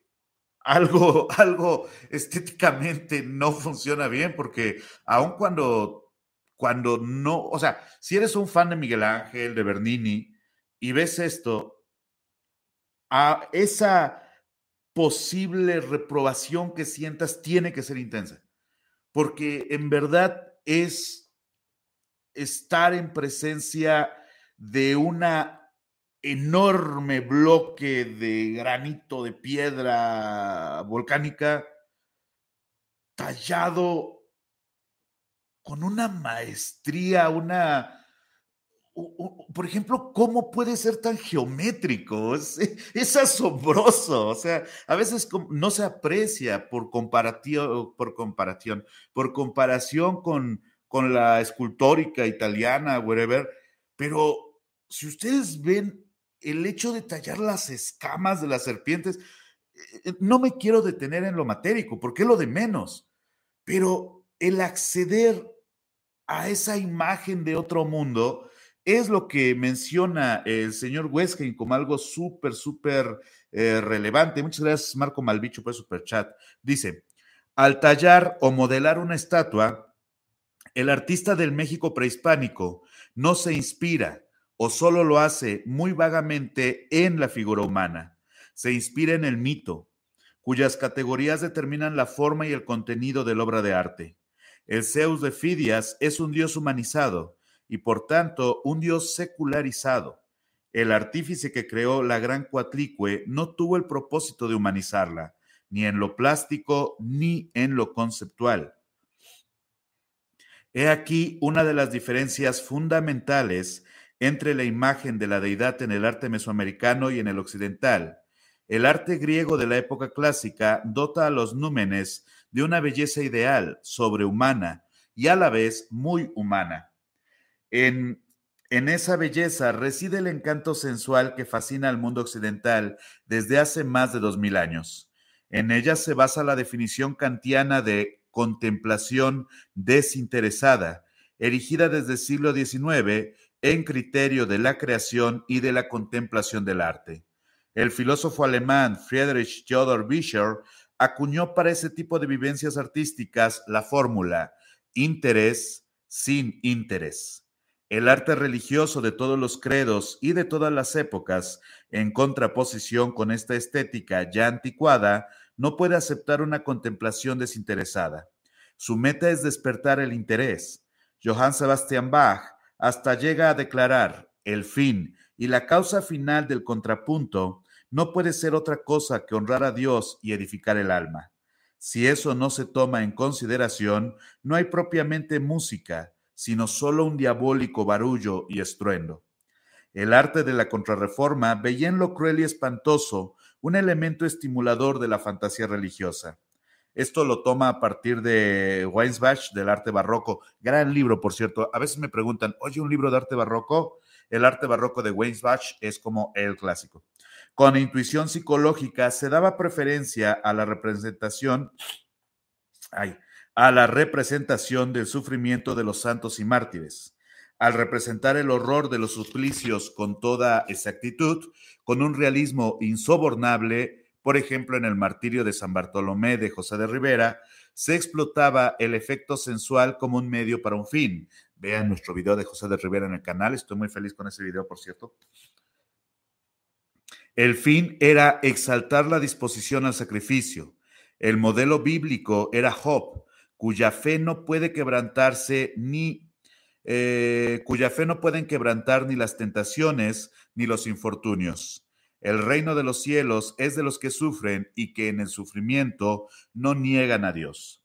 [SPEAKER 1] algo, algo estéticamente no funciona bien, porque aun cuando, cuando no, o sea, si eres un fan de Miguel Ángel, de Bernini, y ves esto, a esa posible reprobación que sientas tiene que ser intensa, porque en verdad es estar en presencia de una enorme bloque de granito de piedra volcánica tallado con una maestría, una... Por ejemplo, ¿cómo puede ser tan geométrico? Es, asombroso. O sea, a veces no se aprecia por por comparación, por comparación con, con la escultórica italiana, whatever. Pero si ustedes ven el hecho de tallar las escamas de las serpientes, eh, no me quiero detener en lo matérico, porque es lo de menos, pero el acceder a esa imagen de otro mundo es lo que menciona el señor Weskin como algo súper, súper eh, relevante. Muchas gracias, Marco Malvicho, por el super chat. Dice, al tallar o modelar una estatua, el artista del México prehispánico no se inspira, o solo lo hace muy vagamente en la figura humana. Se inspira en el mito, cuyas categorías determinan la forma y el contenido de la obra de arte. El Zeus de Fidias es un dios humanizado y por tanto un dios secularizado. El artífice que creó la gran cuatlicue no tuvo el propósito de humanizarla, ni en lo plástico ni en lo conceptual. He aquí una de las diferencias fundamentales entre la imagen de la deidad en el arte mesoamericano y en el occidental. El arte griego de la época clásica dota a los númenes de una belleza ideal, sobrehumana y a la vez muy humana. En, en esa belleza reside el encanto sensual que fascina al mundo occidental desde hace más de dos mil años. En ella se basa la definición kantiana de contemplación desinteresada, erigida desde el siglo XIX en criterio de la creación y de la contemplación del arte. El filósofo alemán Friedrich Theodor Bischer acuñó para ese tipo de vivencias artísticas la fórmula interés sin interés. El arte religioso de todos los credos y de todas las épocas, en contraposición con esta estética ya anticuada, no puede aceptar una contemplación desinteresada. Su meta es despertar el interés. Johann Sebastian Bach hasta llega a declarar el fin y la causa final del contrapunto no puede ser otra cosa que honrar a Dios y edificar el alma. Si eso no se toma en consideración, no hay propiamente música, sino solo un diabólico barullo y estruendo. El arte de la contrarreforma veía en lo cruel y espantoso un elemento estimulador de la fantasía religiosa. Esto lo toma a partir de Weinsbach, del arte barroco. Gran libro, por cierto. A veces me preguntan, oye, un libro de arte barroco. El arte barroco de Weinsbach es como el clásico. Con intuición psicológica se daba preferencia a la representación, ay, a la representación del sufrimiento de los santos y mártires. Al representar el horror de los suplicios con toda exactitud, con un realismo insobornable, por ejemplo, en el martirio de San Bartolomé de José de Rivera, se explotaba el efecto sensual como un medio para un fin. Vean nuestro video de José de Rivera en el canal, estoy muy feliz con ese video, por cierto. El fin era exaltar la disposición al sacrificio. El modelo bíblico era Job, cuya fe no puede quebrantarse ni eh, cuya fe no pueden quebrantar ni las tentaciones ni los infortunios. El reino de los cielos es de los que sufren y que en el sufrimiento no niegan a Dios.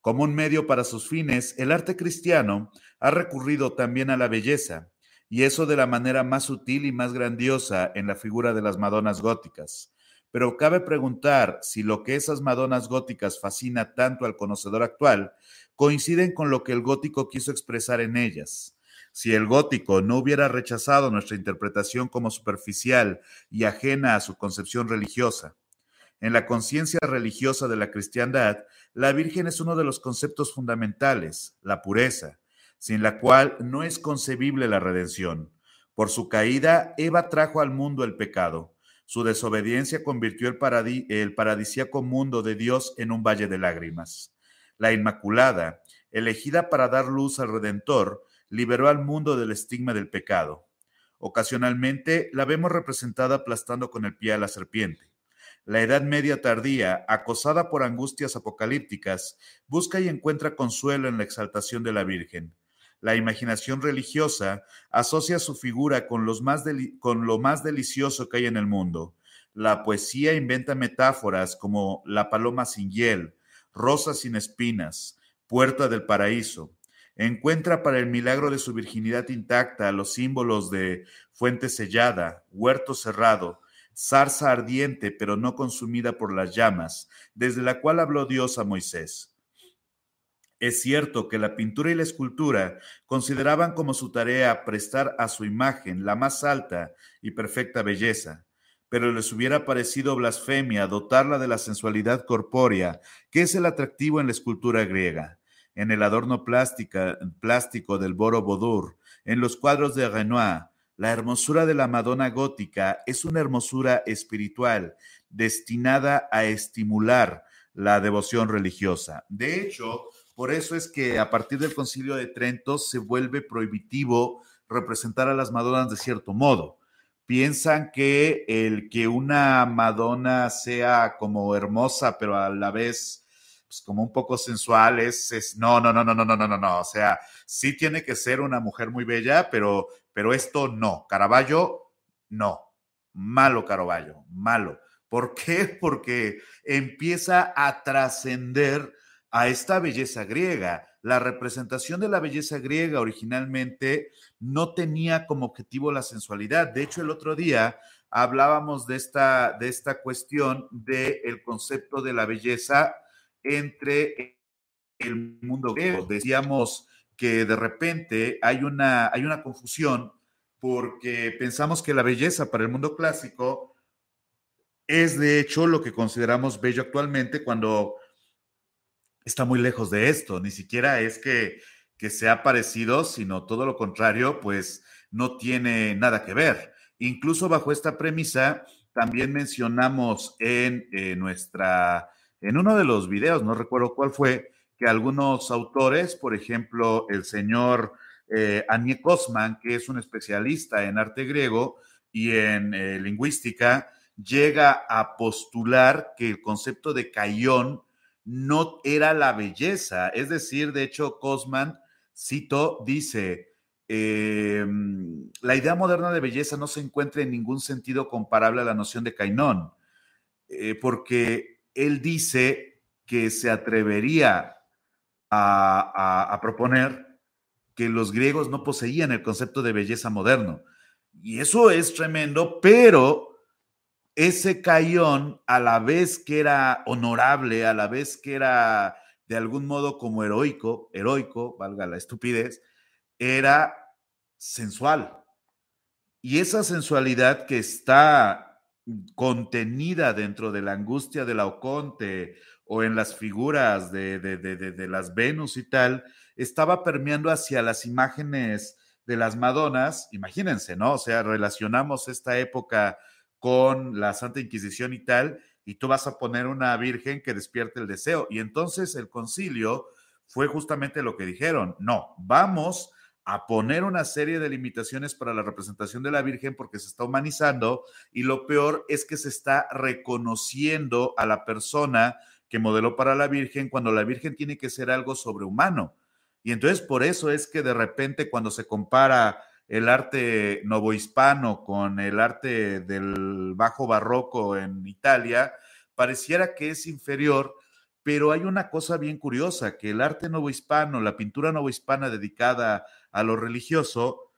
[SPEAKER 1] Como un medio para sus fines, el arte cristiano ha recurrido también a la belleza, y eso de la manera más sutil y más grandiosa en la figura de las Madonas góticas. Pero cabe preguntar si lo que esas Madonas góticas fascina tanto al conocedor actual coinciden con lo que el gótico quiso expresar en ellas. Si el gótico no hubiera rechazado nuestra interpretación como superficial y ajena a su concepción religiosa, en la conciencia religiosa de la cristiandad, la Virgen es uno de los conceptos fundamentales, la pureza, sin la cual no es concebible la redención. Por su caída, Eva trajo al mundo el pecado. Su desobediencia convirtió el, el paradisíaco mundo de Dios en un valle de lágrimas. La Inmaculada, elegida para dar luz al Redentor, liberó al mundo del estigma del pecado. Ocasionalmente la vemos representada aplastando con el pie a la serpiente. La Edad Media tardía, acosada por angustias apocalípticas, busca y encuentra consuelo en la exaltación de la Virgen. La imaginación religiosa asocia su figura con, con lo más delicioso que hay en el mundo. La poesía inventa metáforas como la paloma sin hiel, rosa sin espinas, puerta del paraíso. Encuentra para el milagro de su virginidad intacta los símbolos de fuente sellada, huerto cerrado, zarza ardiente pero no consumida por las llamas, desde la cual habló Dios a Moisés. Es cierto que la pintura y la escultura consideraban como su tarea prestar a su imagen la más alta y perfecta belleza, pero les hubiera parecido blasfemia dotarla de la sensualidad corpórea, que es el atractivo en la escultura griega, en el adorno plástico del Boro en los cuadros de Renoir. La hermosura de la Madonna gótica es una hermosura espiritual destinada a estimular la devoción religiosa. De hecho, por eso es que a partir del concilio de Trento se vuelve prohibitivo representar a las Madonas de cierto modo. Piensan que el que una Madonna sea como hermosa, pero a la vez pues, como un poco sensual, es, no, no, no, no, no, no, no, no, no. O sea, sí tiene que ser una mujer muy bella, pero, pero esto no. Caravaggio, no. Malo Caravaggio, malo. ¿Por qué? Porque empieza a trascender a esta belleza griega. La representación de la belleza griega originalmente no tenía como objetivo la sensualidad. De hecho, el otro día hablábamos de esta, de esta cuestión del concepto de la belleza entre el mundo griego. Decíamos que de repente hay una, hay una confusión porque pensamos que la belleza para el mundo clásico es de hecho lo que consideramos bello actualmente cuando está muy lejos de esto, ni siquiera es que, que sea parecido, sino todo lo contrario, pues no tiene nada que ver. Incluso bajo esta premisa, también mencionamos en eh, nuestra, en uno de los videos, no recuerdo cuál fue, que algunos autores, por ejemplo, el señor eh, Anie Kosman, que es un especialista en arte griego y en eh, lingüística, llega a postular que el concepto de cayón no era la belleza. Es decir, de hecho, Cosman, cito, dice, em, la idea moderna de belleza no se encuentra en ningún sentido comparable a la noción de Cainón, eh, porque él dice que se atrevería a proponer que los griegos no poseían el concepto de belleza moderno. Y eso es tremendo, pero ese Cayón, a la vez que era honorable, a la vez que era de algún modo como heroico, heroico, valga la estupidez, era sensual. Y esa sensualidad que está contenida dentro de la angustia de la Oconte o en las figuras de, de, de las Venus y tal, estaba permeando hacia las imágenes de las Madonas. Imagínense, ¿no? O sea, relacionamos esta época con la Santa Inquisición y tal, y tú vas a poner una virgen que despierte el deseo. Y entonces el concilio fue justamente lo que dijeron, no, vamos a poner una serie de limitaciones para la representación de la Virgen porque se está humanizando y lo peor es que se está reconociendo a la persona que modeló para la Virgen cuando la Virgen tiene que ser algo sobrehumano. Y entonces por eso es que de repente cuando se compara el arte novohispano con el arte del bajo barroco en Italia, pareciera que es inferior, pero hay una cosa bien curiosa, que el arte novohispano, la pintura novohispana dedicada a lo religioso,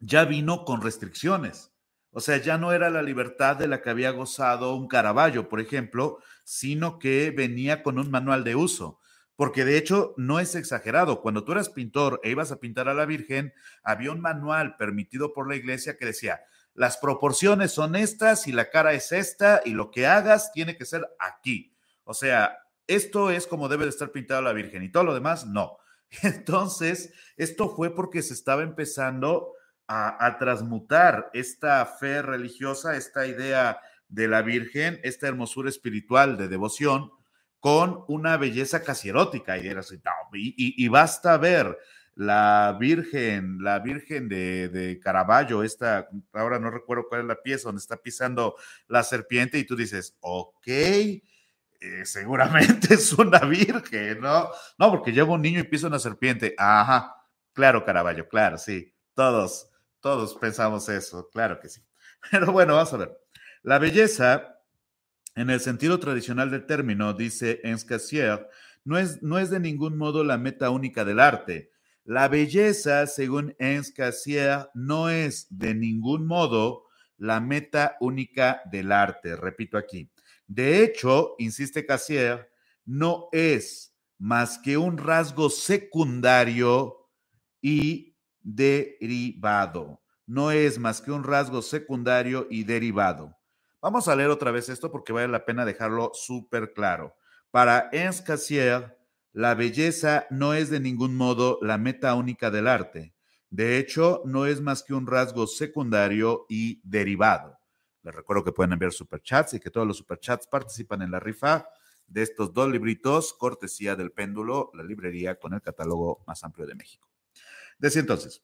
[SPEAKER 1] ya vino con restricciones. O sea, ya no era la libertad de la que había gozado un Caravaggio, por ejemplo, sino que venía con un manual de uso porque de hecho no es exagerado. Cuando tú eras pintor e ibas a pintar a la Virgen, había un manual permitido por la iglesia que decía, las proporciones son estas y la cara es esta y lo que hagas tiene que ser aquí. O sea, esto es como debe de estar pintada la Virgen y todo lo demás no. Entonces, esto fue porque se estaba empezando a, a transmutar esta fe religiosa, esta idea de la Virgen, esta hermosura espiritual de devoción, con una belleza casi erótica. Y, y, basta ver la Virgen, la Virgen de, de, Caravaggio, esta, ahora no recuerdo cuál es la pieza, donde está pisando la serpiente y tú dices, ok, eh, seguramente es una Virgen, ¿no? No, porque lleva un niño y pisa una serpiente. Ajá, claro, Caravaggio, claro, sí, todos, todos pensamos eso, claro que sí. Pero bueno, vamos a ver. La belleza, en el sentido tradicional del término, dice Enscassier, no es, no es de ningún modo la meta única del arte. La belleza, según Enscassier, no es de ningún modo la meta única del arte. Repito aquí. De hecho, insiste Cassier, no es más que un rasgo secundario y derivado. No es más que un rasgo secundario y derivado. Vamos a leer otra vez esto porque vale la pena dejarlo súper claro. Para Ernst Cassier, la belleza no es de ningún modo la meta única del arte. De hecho, no es más que un rasgo secundario y derivado. Les recuerdo que pueden enviar superchats y que todos los superchats participan en la rifa de estos dos libritos, cortesía del péndulo, la librería con el catálogo más amplio de México. Decía entonces,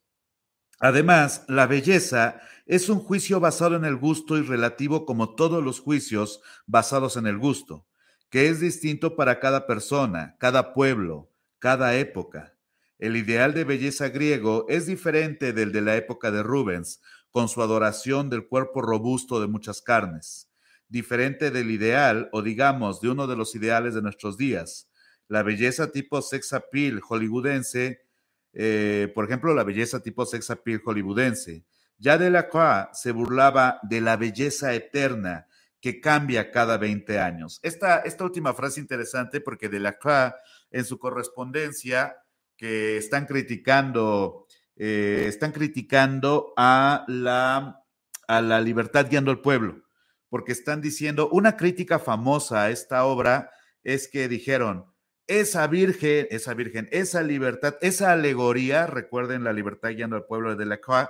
[SPEAKER 1] Además, la belleza es un juicio basado en el gusto y relativo como todos los juicios basados en el gusto, que es distinto para cada persona, cada pueblo, cada época. El ideal de belleza griego es diferente del de la época de Rubens, con su adoración del cuerpo robusto de muchas carnes, diferente del ideal, o digamos, de uno de los ideales de nuestros días. La belleza tipo sex appeal hollywoodense eh, por ejemplo, la belleza tipo sex appeal hollywoodense. Ya Delacroix se burlaba de la belleza eterna que cambia cada 20 años. Esta, esta última frase interesante porque Delacroix en su correspondencia que están criticando, eh, están criticando a la, a la libertad guiando al pueblo, porque están diciendo, una crítica famosa a esta obra es que dijeron, esa virgen, esa virgen, esa libertad, esa alegoría, recuerden la libertad guiando al pueblo de Delacroix,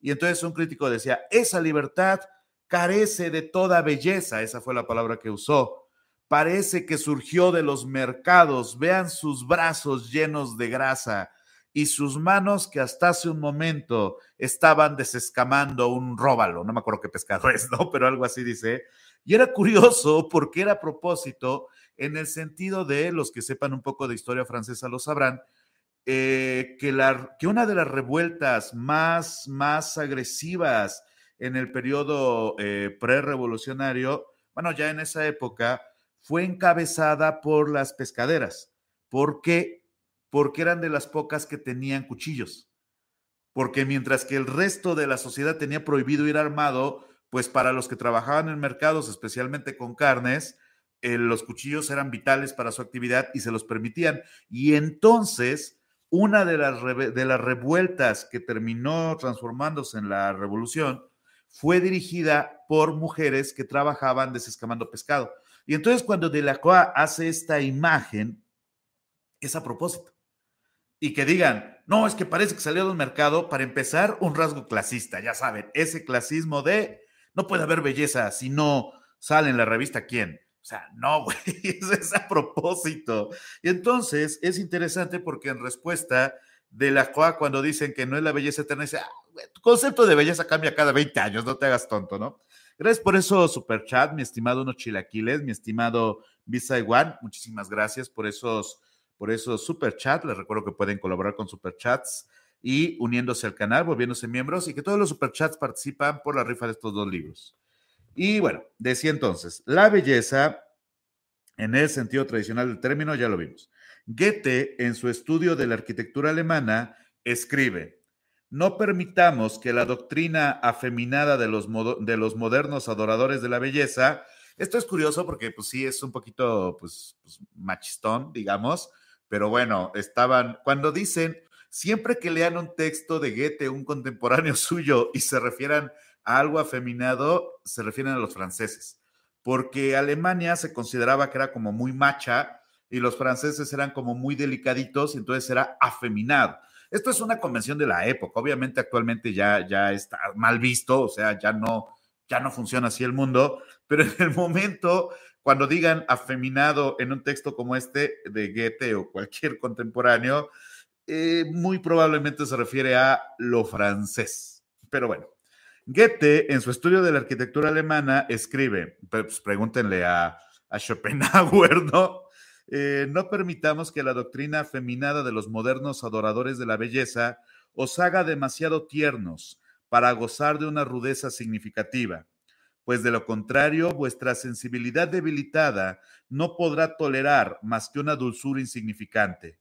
[SPEAKER 1] y entonces un crítico decía, esa libertad carece de toda belleza, esa fue la palabra que usó, parece que surgió de los mercados, vean sus brazos llenos de grasa y sus manos que hasta hace un momento estaban desescamando un róbalo, no me acuerdo qué pescado es, ¿no? Pero algo así dice. Y era curioso porque era a propósito en el sentido de, los que sepan un poco de historia francesa lo sabrán, eh, que, la, que una de las revueltas más, más agresivas en el periodo eh, prerevolucionario, bueno, ya en esa época, fue encabezada por las pescaderas. ¿Por qué? Porque eran de las pocas que tenían cuchillos. Porque mientras que el resto de la sociedad tenía prohibido ir armado, pues para los que trabajaban en mercados, especialmente con carnes, eh, los cuchillos eran vitales para su actividad y se los permitían. Y entonces, una de las, de las revueltas que terminó transformándose en la revolución fue dirigida por mujeres que trabajaban desescamando pescado. Y entonces cuando Delacroix hace esta imagen, es a propósito. Y que digan, no, es que parece que salió del mercado, para empezar, un rasgo clasista, ya saben, ese clasismo de no puede haber belleza si no sale en la revista quién. O sea, no, güey, eso es a propósito. Y entonces es interesante porque en respuesta de la COA, cuando dicen que no es la belleza eterna, dice, ah, tu concepto de belleza cambia cada 20 años, no te hagas tonto, ¿no? Gracias por eso, Super Chat, mi estimado Unos Chilaquiles, mi estimado Visa Igual, muchísimas gracias por esos, por esos Super Chat. Les recuerdo que pueden colaborar con Super Chats y uniéndose al canal, volviéndose miembros y que todos los Super Chats participan por la rifa de estos dos libros. Y bueno, decía entonces, la belleza, en el sentido tradicional del término, ya lo vimos. Goethe, en su estudio de la arquitectura alemana, escribe, no permitamos que la doctrina afeminada de los, de los modernos adoradores de la belleza, esto es curioso porque pues sí es un poquito pues, pues machistón, digamos, pero bueno, estaban, cuando dicen, siempre que lean un texto de Goethe, un contemporáneo suyo, y se refieran algo afeminado, se refieren a los franceses, porque Alemania se consideraba que era como muy macha y los franceses eran como muy delicaditos, y entonces era afeminado. Esto es una convención de la época, obviamente actualmente ya, ya está mal visto, o sea, ya no, ya no funciona así el mundo, pero en el momento, cuando digan afeminado en un texto como este de Goethe o cualquier contemporáneo, eh, muy probablemente se refiere a lo francés. Pero bueno, Goethe en su estudio de la arquitectura alemana escribe, pues pregúntenle a, Schopenhauer, ¿no? Eh, no permitamos que la doctrina afeminada de los modernos adoradores de la belleza os haga demasiado tiernos para gozar de una rudeza significativa, pues de lo contrario vuestra sensibilidad debilitada no podrá tolerar más que una dulzura insignificante.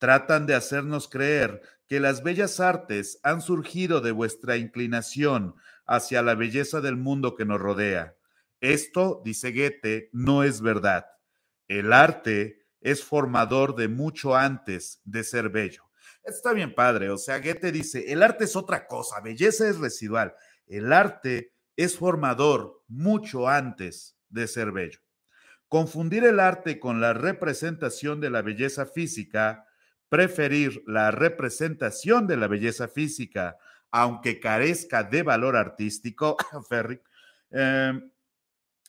[SPEAKER 1] Tratan de hacernos creer que las bellas artes han surgido de vuestra inclinación hacia la belleza del mundo que nos rodea. Esto, dice Goethe, no es verdad. El arte es formador de mucho antes de ser bello. Está bien padre, o sea, Goethe dice, el arte es otra cosa, belleza es residual. El arte es formador mucho antes de ser bello. Confundir el arte con la representación de la belleza física, preferir la representación de la belleza física, aunque carezca de valor artístico, Ferry, eh,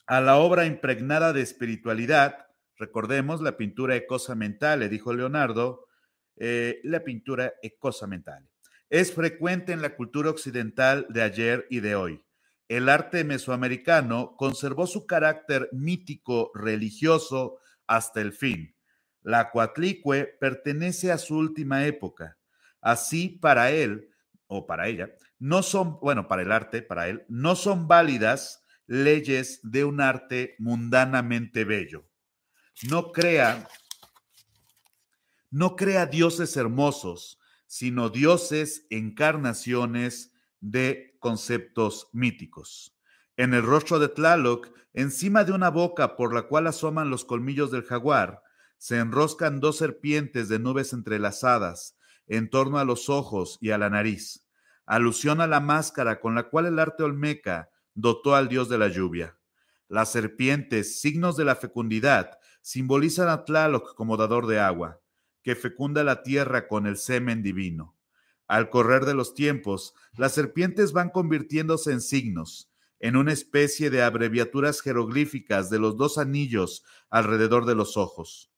[SPEAKER 1] a la obra impregnada de espiritualidad, Recordemos la pintura mental, le dijo Leonardo, eh, la pintura mental. Es frecuente en la cultura occidental de ayer y de hoy. El arte mesoamericano conservó su carácter mítico religioso hasta el fin. La cuatlicue pertenece a su última época. Así, para él, o para ella, no son, bueno, para el arte, para él, no son válidas leyes de un arte mundanamente bello no crea, no crea dioses hermosos, sino dioses encarnaciones de conceptos míticos. En el rostro de Tlaloc, encima de una boca por la cual asoman los colmillos del jaguar, se enroscan dos serpientes de nubes entrelazadas en torno a los ojos y a la nariz, alusión a la máscara con la cual el arte olmeca dotó al dios de la lluvia. Las serpientes, signos de la fecundidad, simbolizan a Tlaloc como dador de agua, que fecunda la tierra con el semen divino. Al correr de los tiempos, las serpientes van convirtiéndose en signos, en una especie de abreviaturas jeroglíficas de los dos anillos alrededor de los ojos.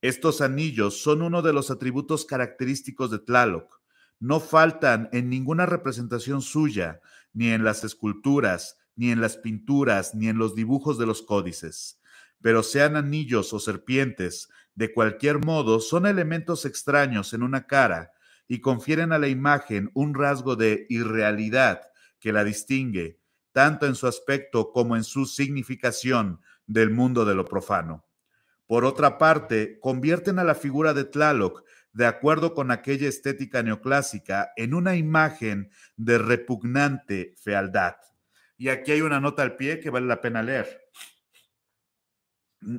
[SPEAKER 1] Estos anillos son uno de los atributos característicos de Tlaloc. No faltan en ninguna representación suya, ni en las esculturas, ni en las pinturas, ni en los dibujos de los códices pero sean anillos o serpientes, de cualquier modo son elementos extraños en una cara y confieren a la imagen un rasgo de irrealidad que la distingue, tanto en su aspecto como en su significación del mundo de lo profano. Por otra parte, convierten a la figura de Tlaloc, de acuerdo con aquella estética neoclásica, en una imagen de repugnante fealdad. Y aquí hay una nota al pie que vale la pena leer.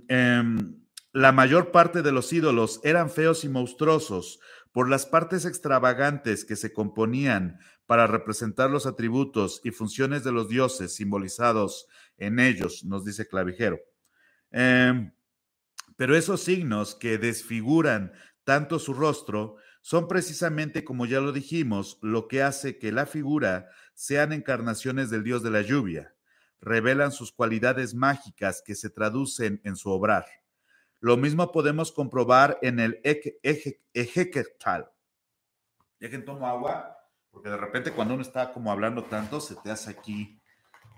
[SPEAKER 1] Em, la mayor parte de los ídolos eran feos y monstruosos por las partes extravagantes que se componían para representar los atributos y funciones de los dioses simbolizados en ellos, nos dice Clavijero. Em, pero esos signos que desfiguran tanto su rostro son precisamente, como ya lo dijimos, lo que hace que la figura sean encarnaciones del dios de la lluvia revelan sus cualidades mágicas que se traducen en su obrar. Lo mismo podemos comprobar en el Ejequetal. Dejen tomo agua, porque de repente cuando uno está como hablando tanto, se te hace aquí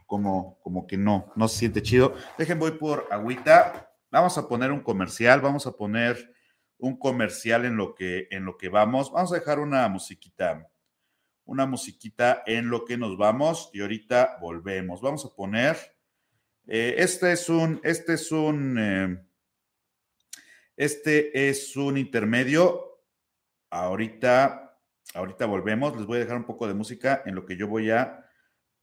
[SPEAKER 1] como, como que no, no se siente chido. Dejen, voy por agüita. Vamos a poner un comercial, vamos a poner un comercial en lo que, en lo que vamos. Vamos a dejar una musiquita una musiquita en lo que nos vamos y ahorita volvemos. Vamos a poner, eh, este es un, este es un, eh, este es un intermedio. Ahorita, ahorita volvemos. Les voy a dejar un poco de música en lo que yo voy a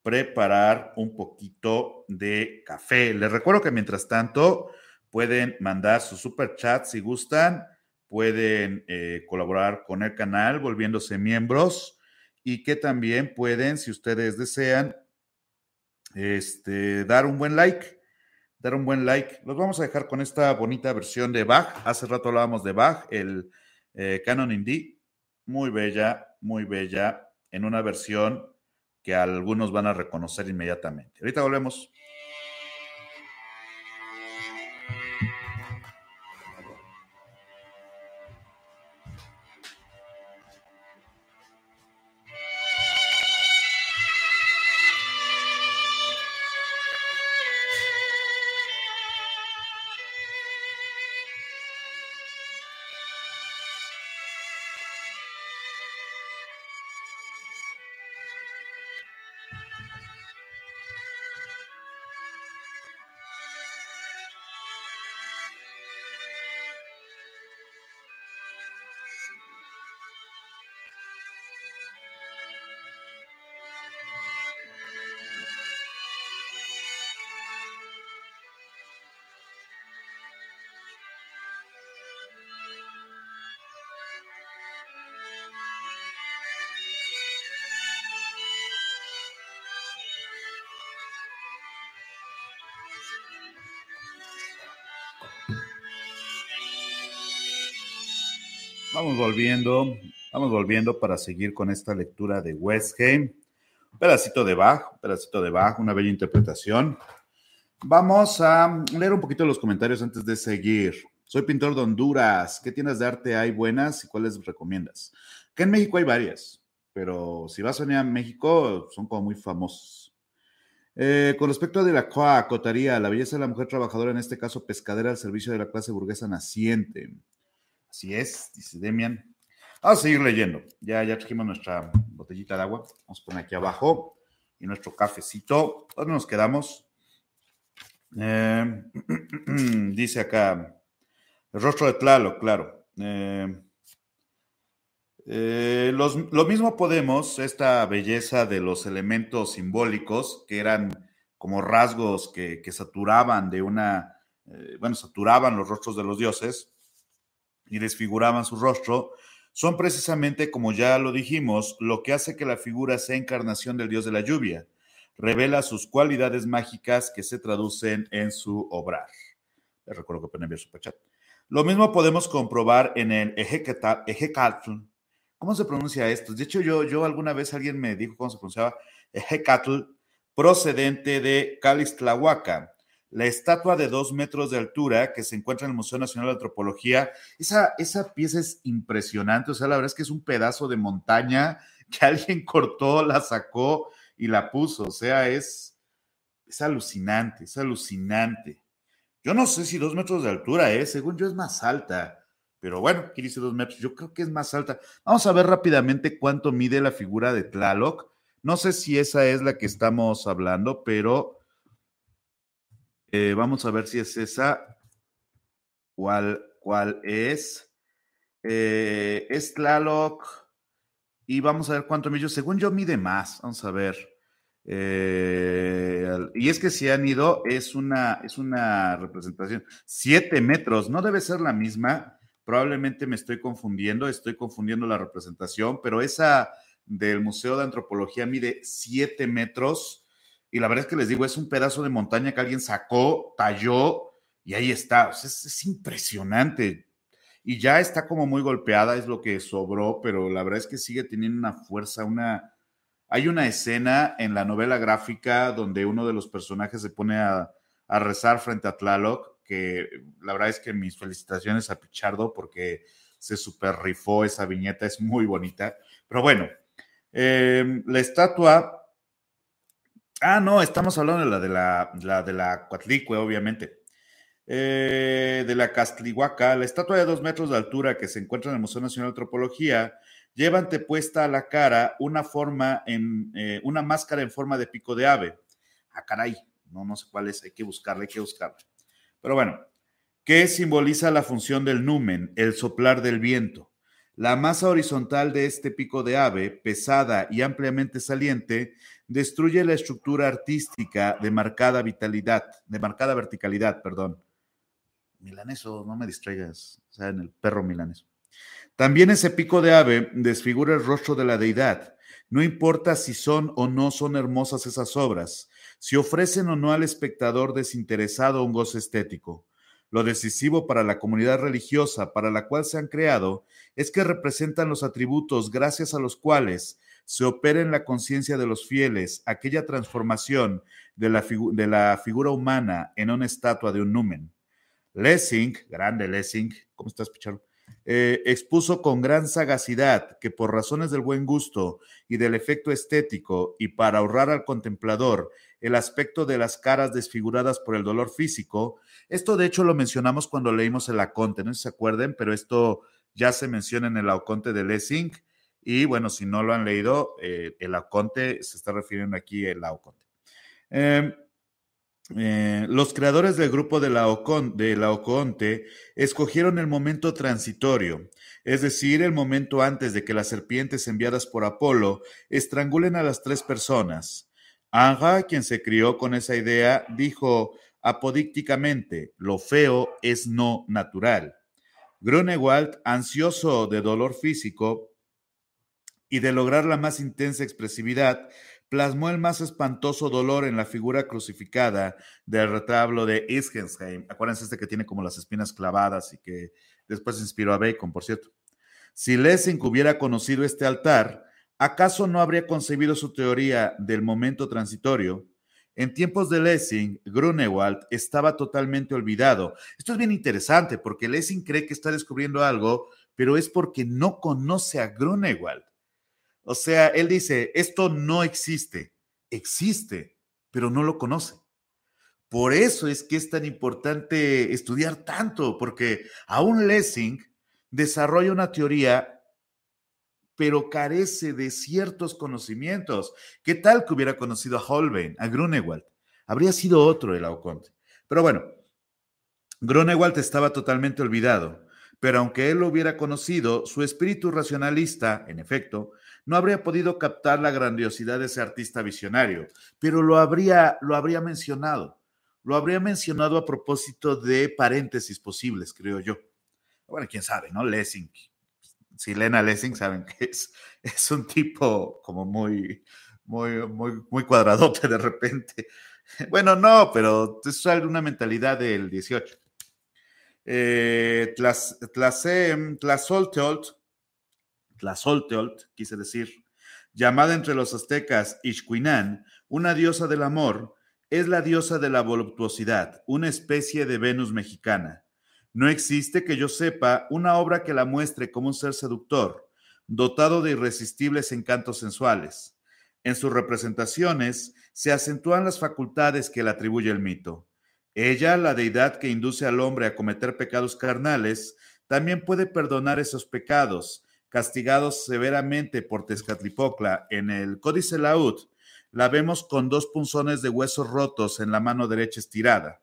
[SPEAKER 1] preparar un poquito de café. Les recuerdo que mientras tanto pueden mandar su super chat si gustan pueden eh, colaborar con el canal volviéndose miembros y que también pueden, si ustedes desean, este, dar un buen like, dar un buen like. Los vamos a dejar con esta bonita versión de Bach. Hace rato hablábamos de Bach, el eh, Canon Indie. Muy bella, muy bella, en una versión que algunos van a reconocer inmediatamente. Ahorita volvemos. Vamos volviendo, vamos volviendo para seguir con esta lectura de West Ham. Un pedacito de Bach, un pedacito de Bach, una bella interpretación. Vamos a leer un poquito los comentarios antes de seguir. Soy pintor de Honduras. ¿Qué tiendas de arte hay buenas y cuáles recomiendas? Que en México hay varias, pero si vas a venir a México, son como muy famosos. Eh, con respecto a de la cotaría, la belleza de la mujer trabajadora, en este caso pescadera al servicio de la clase burguesa naciente. Así es, dice Demian. Vamos a seguir leyendo. Ya, ya trajimos nuestra botellita de agua. Vamos a poner aquí abajo. Y nuestro cafecito. ¿Dónde nos quedamos? Eh, dice acá. El rostro de Tlaloc, claro. Eh, eh, lo mismo podemos, esta belleza de los elementos simbólicos, que eran como rasgos que, que saturaban de una, bueno, saturaban los rostros de los dioses, y desfiguraban su rostro, son precisamente, como ya lo dijimos, lo que hace que la figura sea encarnación del dios de la lluvia. Revela sus cualidades mágicas que se traducen en su obrar. Les recuerdo que pueden su superchat. Lo mismo podemos comprobar en el Ejecatl. ¿Cómo se pronuncia esto? De hecho, yo, yo alguna vez alguien me dijo cómo se pronunciaba Ejecatl, procedente de Calistlahuaca la estatua de dos metros de altura que se encuentra en el Museo Nacional de Antropología. Esa, esa pieza es impresionante, o sea, la verdad es que es un pedazo de montaña que alguien cortó, la sacó y la puso, o sea, es, es alucinante, es alucinante. Yo no sé si dos metros de altura, ¿eh? según yo es más alta, pero bueno, aquí dice dos metros, yo creo que es más alta. Vamos a ver rápidamente cuánto mide la figura de Tlaloc. No sé si esa es la que estamos hablando, pero eh, vamos a ver si es esa. ¿Cuál, cuál es? Eh, es Tlaloc. Y vamos a ver cuánto mide. Según yo, mide más. Vamos a ver. Eh, y es que si han ido, es una, es una representación. Siete metros. No debe ser la misma. Probablemente me estoy confundiendo. Estoy confundiendo la representación. Pero esa del Museo de Antropología mide siete metros y la verdad es que les digo, es un pedazo de montaña que alguien sacó, talló y ahí está. es, impresionante. Y ya está como muy golpeada, es lo que sobró, pero la verdad es que sigue teniendo una fuerza, una... Hay una escena en la novela gráfica donde uno de los personajes se pone a, rezar frente a Tlaloc, que la verdad es que mis felicitaciones a Pichardo porque se super rifó esa viñeta, es muy bonita. Pero bueno, eh, la estatua Ah, no, estamos hablando de la de la, la de la obviamente. Eh, de la Castlihuaca, la estatua de dos metros de altura que se encuentra en el Museo Nacional de Antropología, lleva antepuesta a la cara una forma en eh, una máscara en forma de pico de ave. Ah, caray, no, no sé cuál es, hay que buscarla, hay que buscarla. Pero bueno, ¿qué simboliza la función del numen, el soplar del viento? La masa horizontal de este pico de ave, pesada y ampliamente saliente, destruye la estructura artística de marcada vitalidad, de marcada verticalidad, perdón. milaneso, no me distraigas, o sea, en el perro milaneso. También ese pico de ave desfigura el rostro de la deidad. No importa si son o no son hermosas esas obras, si ofrecen o no al espectador desinteresado un gozo estético. Lo decisivo para la comunidad religiosa para la cual se han creado es que representan los atributos gracias a los cuales se opera en la conciencia de los fieles aquella transformación de la, figura humana en una estatua de un numen. Lessing, grande Lessing, ¿cómo estás, Picharo? Eh, expuso con gran sagacidad que por razones del buen gusto y del efecto estético y para ahorrar al contemplador el aspecto de las caras desfiguradas por el dolor físico, esto de hecho lo mencionamos cuando leímos el Aconte, no sé si se acuerden, pero esto ya se menciona en el Aconte de Lessing y bueno, si no lo han leído, eh, el Aconte se está refiriendo aquí al Aconte. Em, eh, los creadores del grupo de la, de la Oconte escogieron el momento transitorio, es decir, el momento antes de que las serpientes enviadas por Apolo estrangulen a las tres personas. Anja, quien se crió con esa idea, dijo apodícticamente, lo feo es no natural. Grunewald, ansioso de dolor físico y de lograr la más intensa expresividad, plasmó el más espantoso dolor en la figura crucificada del retablo de Ischensheim. Acuérdense este que tiene como las espinas clavadas y que después inspiró a Bacon, por cierto. Si Lessing hubiera conocido este altar, ¿acaso no habría concebido su teoría del momento transitorio? En tiempos de Lessing, Grunewald estaba totalmente olvidado. Esto es bien interesante porque Lessing cree que está descubriendo algo, pero es porque no conoce a Grunewald. O sea, él dice, esto no existe, existe, pero no lo conoce. Por eso es que es tan importante estudiar tanto, porque aún Lessing desarrolla una teoría, pero carece de ciertos conocimientos. ¿Qué tal que hubiera conocido a Holbein, a Grunewald? Habría sido otro el Auconte. Pero bueno, Grunewald estaba totalmente olvidado, pero aunque él lo hubiera conocido, su espíritu racionalista, en efecto, no habría podido captar la grandiosidad de ese artista visionario, pero lo habría, lo habría mencionado. Lo habría mencionado a propósito de paréntesis posibles, creo yo. Bueno, quién sabe, ¿no? Lessing. Si leen a Lessing, saben que es, es un tipo como muy, muy, muy, muy cuadradote de repente. Bueno, no, pero es una mentalidad del 18. Eh, tlas, Tlazolteotl, quise decir, llamada entre los aztecas Ixcuinán, una diosa del amor, es la diosa de la voluptuosidad, una especie de Venus mexicana. No existe, que yo sepa, una obra que la muestre como un ser seductor, dotado de irresistibles encantos sensuales. En sus representaciones se acentúan las facultades que le atribuye el mito. Ella, la deidad que induce al hombre a cometer pecados carnales, también puede perdonar esos pecados, castigados severamente por Tezcatlipocla en el Códice Laud, la vemos con dos punzones de huesos rotos en la mano derecha estirada.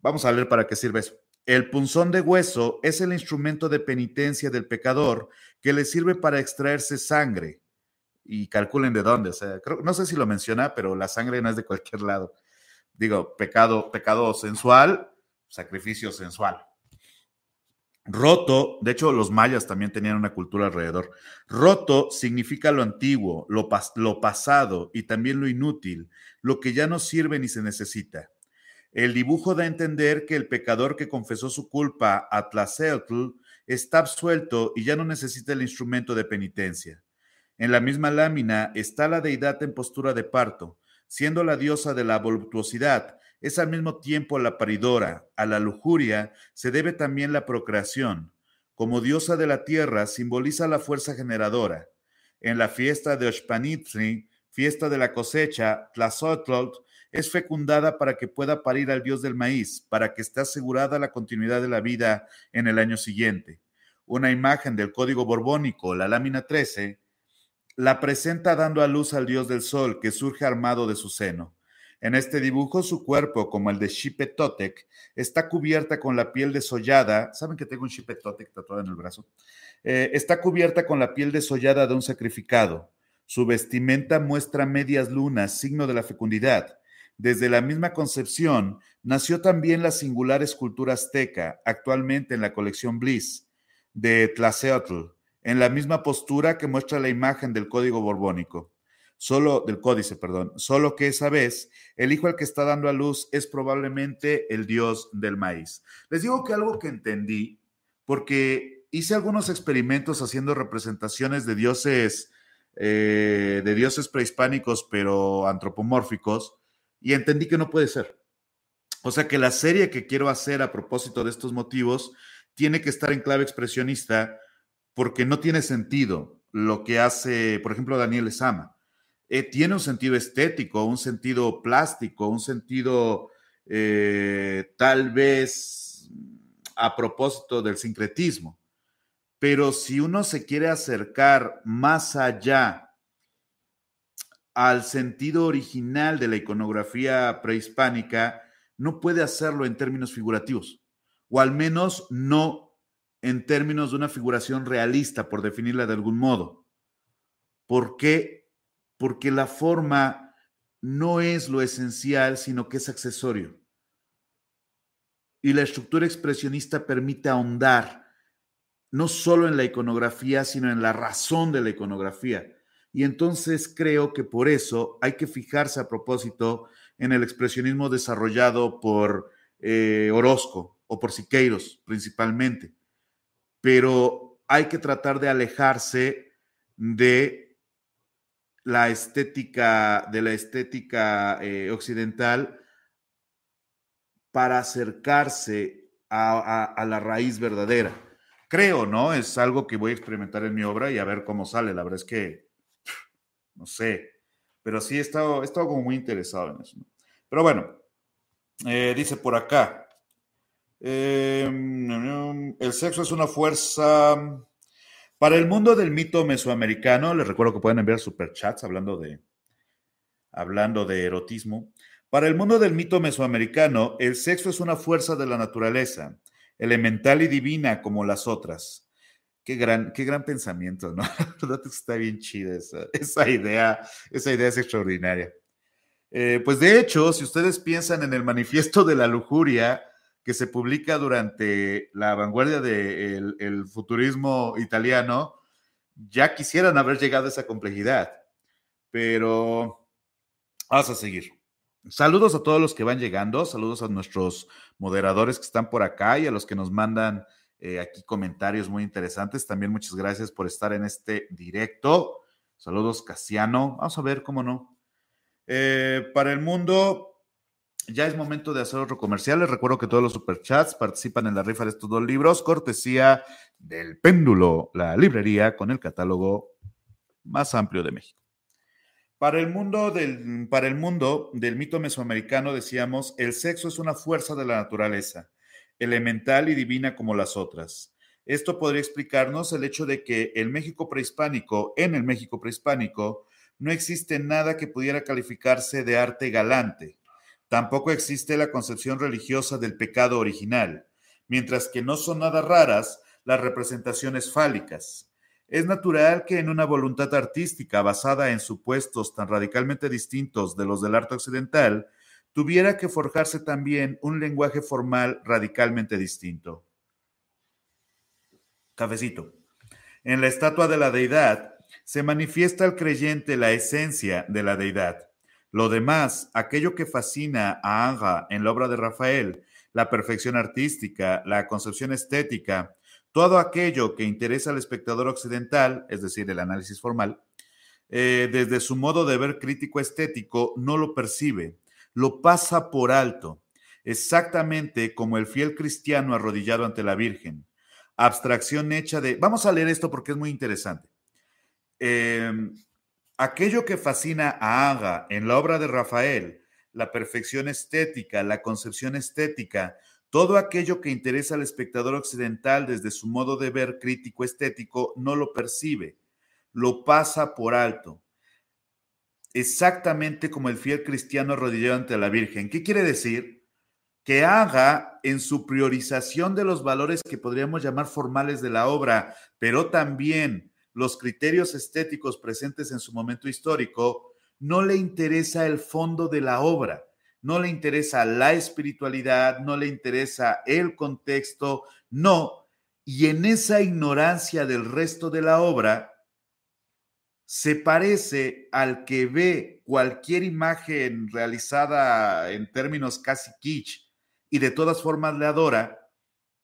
[SPEAKER 1] Vamos a ver para qué sirve eso. El punzón de hueso es el instrumento de penitencia del pecador que le sirve para extraerse sangre. Y calculen de dónde. No sé si lo menciona, pero la sangre no es de cualquier lado. Digo, pecado, pecado sensual, sacrificio sensual. Roto, de hecho los mayas también tenían una cultura alrededor. Roto significa lo antiguo, lo, pasado y también lo inútil, lo que ya no sirve ni se necesita. El dibujo da a entender que el pecador que confesó su culpa a Tlaceotl está absuelto y ya no necesita el instrumento de penitencia. En la misma lámina está la deidad en postura de parto, siendo la diosa de la voluptuosidad, es al mismo tiempo la paridora. A la lujuria se debe también la procreación. Como diosa de la tierra, simboliza la fuerza generadora. En la fiesta de Oshpanitri, fiesta de la cosecha, Tlazotl es fecundada para que pueda parir al dios del maíz, para que esté asegurada la continuidad de la vida en el año siguiente. Una imagen del código borbónico, la lámina 13, la presenta dando a luz al dios del sol que surge armado de su seno. En este dibujo, su cuerpo, como el de Totec, está cubierta con la piel desollada. ¿Saben que tengo un Totec tatuado en el brazo? Eh, está cubierta con la piel desollada de un sacrificado. Su vestimenta muestra medias lunas, signo de la fecundidad. Desde la misma concepción nació también la singular escultura azteca, actualmente en la colección Bliss de Tlaceotl, en la misma postura que muestra la imagen del código borbónico, solo del códice, perdón, solo que esa vez el hijo al que está dando a luz es probablemente el dios del maíz. Les digo que algo que entendí, porque hice algunos experimentos haciendo representaciones de dioses, eh, de dioses prehispánicos, pero antropomórficos, y entendí que no puede ser. O sea que la serie que quiero hacer a propósito de estos motivos tiene que estar en clave expresionista porque no tiene sentido lo que hace, por ejemplo, Daniel Esama. Eh, tiene un sentido estético, un sentido plástico, un sentido eh, tal vez a propósito del sincretismo. Pero si uno se quiere acercar más allá al sentido original de la iconografía prehispánica, no puede hacerlo en términos figurativos, o al menos no en términos de una figuración realista, por definirla de algún modo. ¿Por qué? Porque la forma no es lo esencial, sino que es accesorio. Y la estructura expresionista permite ahondar no solo en la iconografía, sino en la razón de la iconografía. Y entonces creo que por eso hay que fijarse a propósito en el expresionismo desarrollado por eh, Orozco o por Siqueiros principalmente pero hay que tratar de alejarse de la estética, de la estética eh, occidental para acercarse a, la raíz verdadera. Creo, ¿no? Es algo que voy a experimentar en mi obra y a ver cómo sale. La verdad es que, no sé, pero sí he estado, he estado como muy interesado en eso. Pero bueno, eh, dice por acá, Em, el sexo es una fuerza. Para el mundo del mito mesoamericano, les recuerdo que pueden enviar superchats hablando de, hablando de erotismo. Para el mundo del mito mesoamericano, el sexo es una fuerza de la naturaleza, elemental y divina como las otras. Qué gran, qué gran pensamiento, ¿no? La verdad está bien chida esa, idea, esa idea es extraordinaria. Eh, pues de hecho, si ustedes piensan en el manifiesto de la lujuria, que se publica durante la vanguardia del futurismo italiano, ya quisieran haber llegado a esa complejidad. Pero vamos a seguir. Saludos a todos los que van llegando, saludos a nuestros moderadores que están por acá y a los que nos mandan eh, aquí comentarios muy interesantes. También muchas gracias por estar en este directo. Saludos, Casiano. Vamos a ver cómo no. Eh, para el mundo, ya es momento de hacer otro comercial. Les recuerdo que todos los superchats participan en la rifa de estos dos libros, cortesía del Péndulo, la librería con el catálogo más amplio de México. Para el mundo del, para el mundo del mito mesoamericano decíamos, el sexo es una fuerza de la naturaleza, elemental y divina como las otras. Esto podría explicarnos el hecho de que el México prehispánico, en el México prehispánico, no existe nada que pudiera calificarse de arte galante Tampoco existe la concepción religiosa del pecado original, mientras que no son nada raras las representaciones fálicas. Es natural que en una voluntad artística basada en supuestos tan radicalmente distintos de los del arte occidental, tuviera que forjarse también un lenguaje formal radicalmente distinto. Cafecito. En la estatua de la deidad se manifiesta al creyente la esencia de la deidad lo demás, aquello que fascina a Anga en la obra de Rafael, la perfección artística, la concepción estética, todo aquello que interesa al espectador occidental, es decir, el análisis formal, eh, desde su modo de ver crítico estético, no lo percibe, lo pasa por alto, exactamente como el fiel cristiano arrodillado ante la Virgen. Abstracción hecha de... Vamos a leer esto porque es muy interesante. Eh, Aquello que fascina a Aga en la obra de Rafael, la perfección estética, la concepción estética, todo aquello que interesa al espectador occidental desde su modo de ver crítico estético, no lo percibe, lo pasa por alto. Exactamente como el fiel cristiano arrodillado ante la Virgen. ¿Qué quiere decir? Que haga en su priorización de los valores que podríamos llamar formales de la obra, pero también los criterios estéticos presentes en su momento histórico, no le interesa el fondo de la obra, no le interesa la espiritualidad, no le interesa el contexto, no. Y en esa ignorancia del resto de la obra, se parece al que ve cualquier imagen realizada en términos casi kitsch y de todas formas le adora,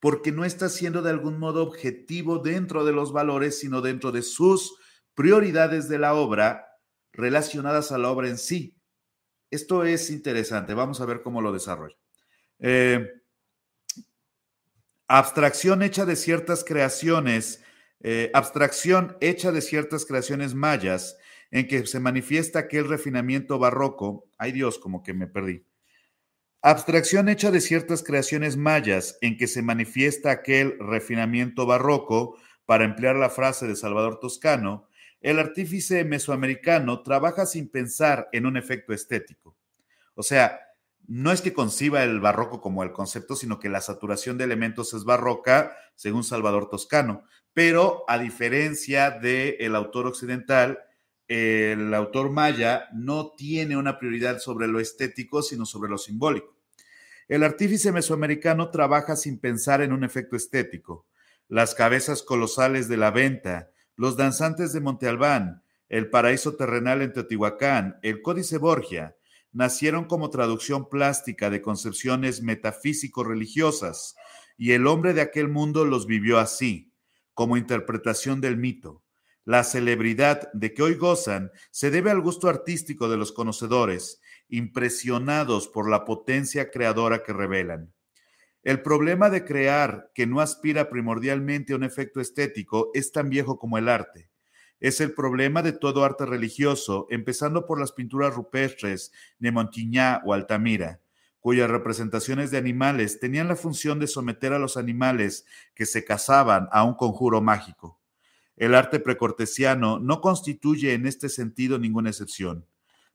[SPEAKER 1] porque no está siendo de algún modo objetivo dentro de los valores, sino dentro de sus prioridades de la obra relacionadas a la obra en sí. Esto es interesante, vamos a ver cómo lo desarrolla. Eh, abstracción hecha de ciertas creaciones, eh, abstracción hecha de ciertas creaciones mayas en que se manifiesta aquel refinamiento barroco. Ay Dios, como que me perdí. Abstracción hecha de ciertas creaciones mayas en que se manifiesta aquel refinamiento barroco, para emplear la frase de Salvador Toscano, el artífice mesoamericano trabaja sin pensar en un efecto estético. O sea, no es que conciba el barroco como el concepto, sino que la saturación de elementos es barroca, según Salvador Toscano. Pero a diferencia del autor occidental, el autor maya no tiene una prioridad sobre lo estético, sino sobre lo simbólico. El artífice mesoamericano trabaja sin pensar en un efecto estético. Las cabezas colosales de la venta, los danzantes de Monte Albán, el paraíso terrenal en Teotihuacán, el Códice Borgia, nacieron como traducción plástica de concepciones metafísico-religiosas, y el hombre de aquel mundo los vivió así, como interpretación del mito. La celebridad de que hoy gozan se debe al gusto artístico de los conocedores, impresionados por la potencia creadora que revelan. El problema de crear, que no aspira primordialmente a un efecto estético, es tan viejo como el arte. Es el problema de todo arte religioso, empezando por las pinturas rupestres de Montignac o Altamira, cuyas representaciones de animales tenían la función de someter a los animales que se casaban a un conjuro mágico. El arte precortesiano no constituye en este sentido ninguna excepción.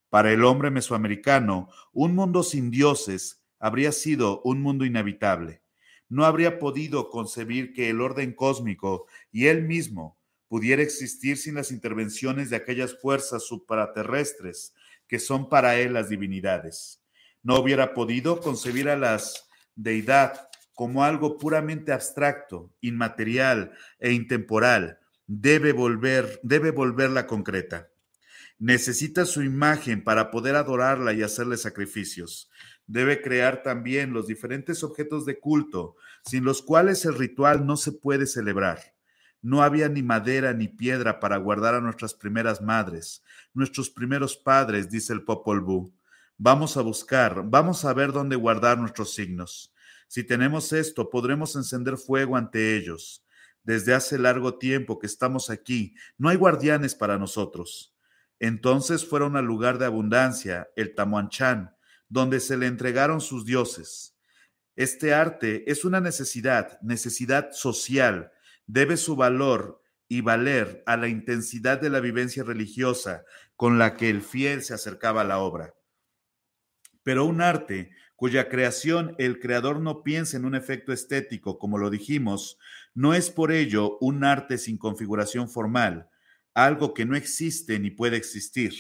[SPEAKER 1] Para el hombre mesoamericano, un mundo sin dioses habría sido un mundo inhabitable. No habría podido concebir que el orden cósmico y él mismo pudiera existir sin las intervenciones de aquellas fuerzas supraterrestres que son para él las divinidades. No hubiera podido concebir a las deidad como algo puramente abstracto, inmaterial e intemporal, debe volver, debe volverla concreta. Necesita su imagen para poder adorarla y hacerle sacrificios. Debe crear también los diferentes objetos de culto, sin los cuales el ritual no se puede celebrar. No había ni madera ni piedra para guardar a nuestras primeras madres, nuestros primeros padres, dice el Popol Vuh. Vamos a buscar, vamos a ver dónde guardar nuestros signos. Si tenemos esto, podremos encender fuego ante ellos. Desde hace largo tiempo que estamos aquí, no hay guardianes para nosotros. Entonces fueron al lugar de abundancia, el Tamuanchán, donde se le entregaron sus dioses. Este arte es una necesidad, necesidad social, debe su valor y valer a la intensidad de la vivencia religiosa con la que el fiel se acercaba a la obra. Pero un arte cuya creación el creador no piensa en un efecto estético, como lo dijimos, no es por ello un arte sin configuración formal, algo que no existe ni puede existir.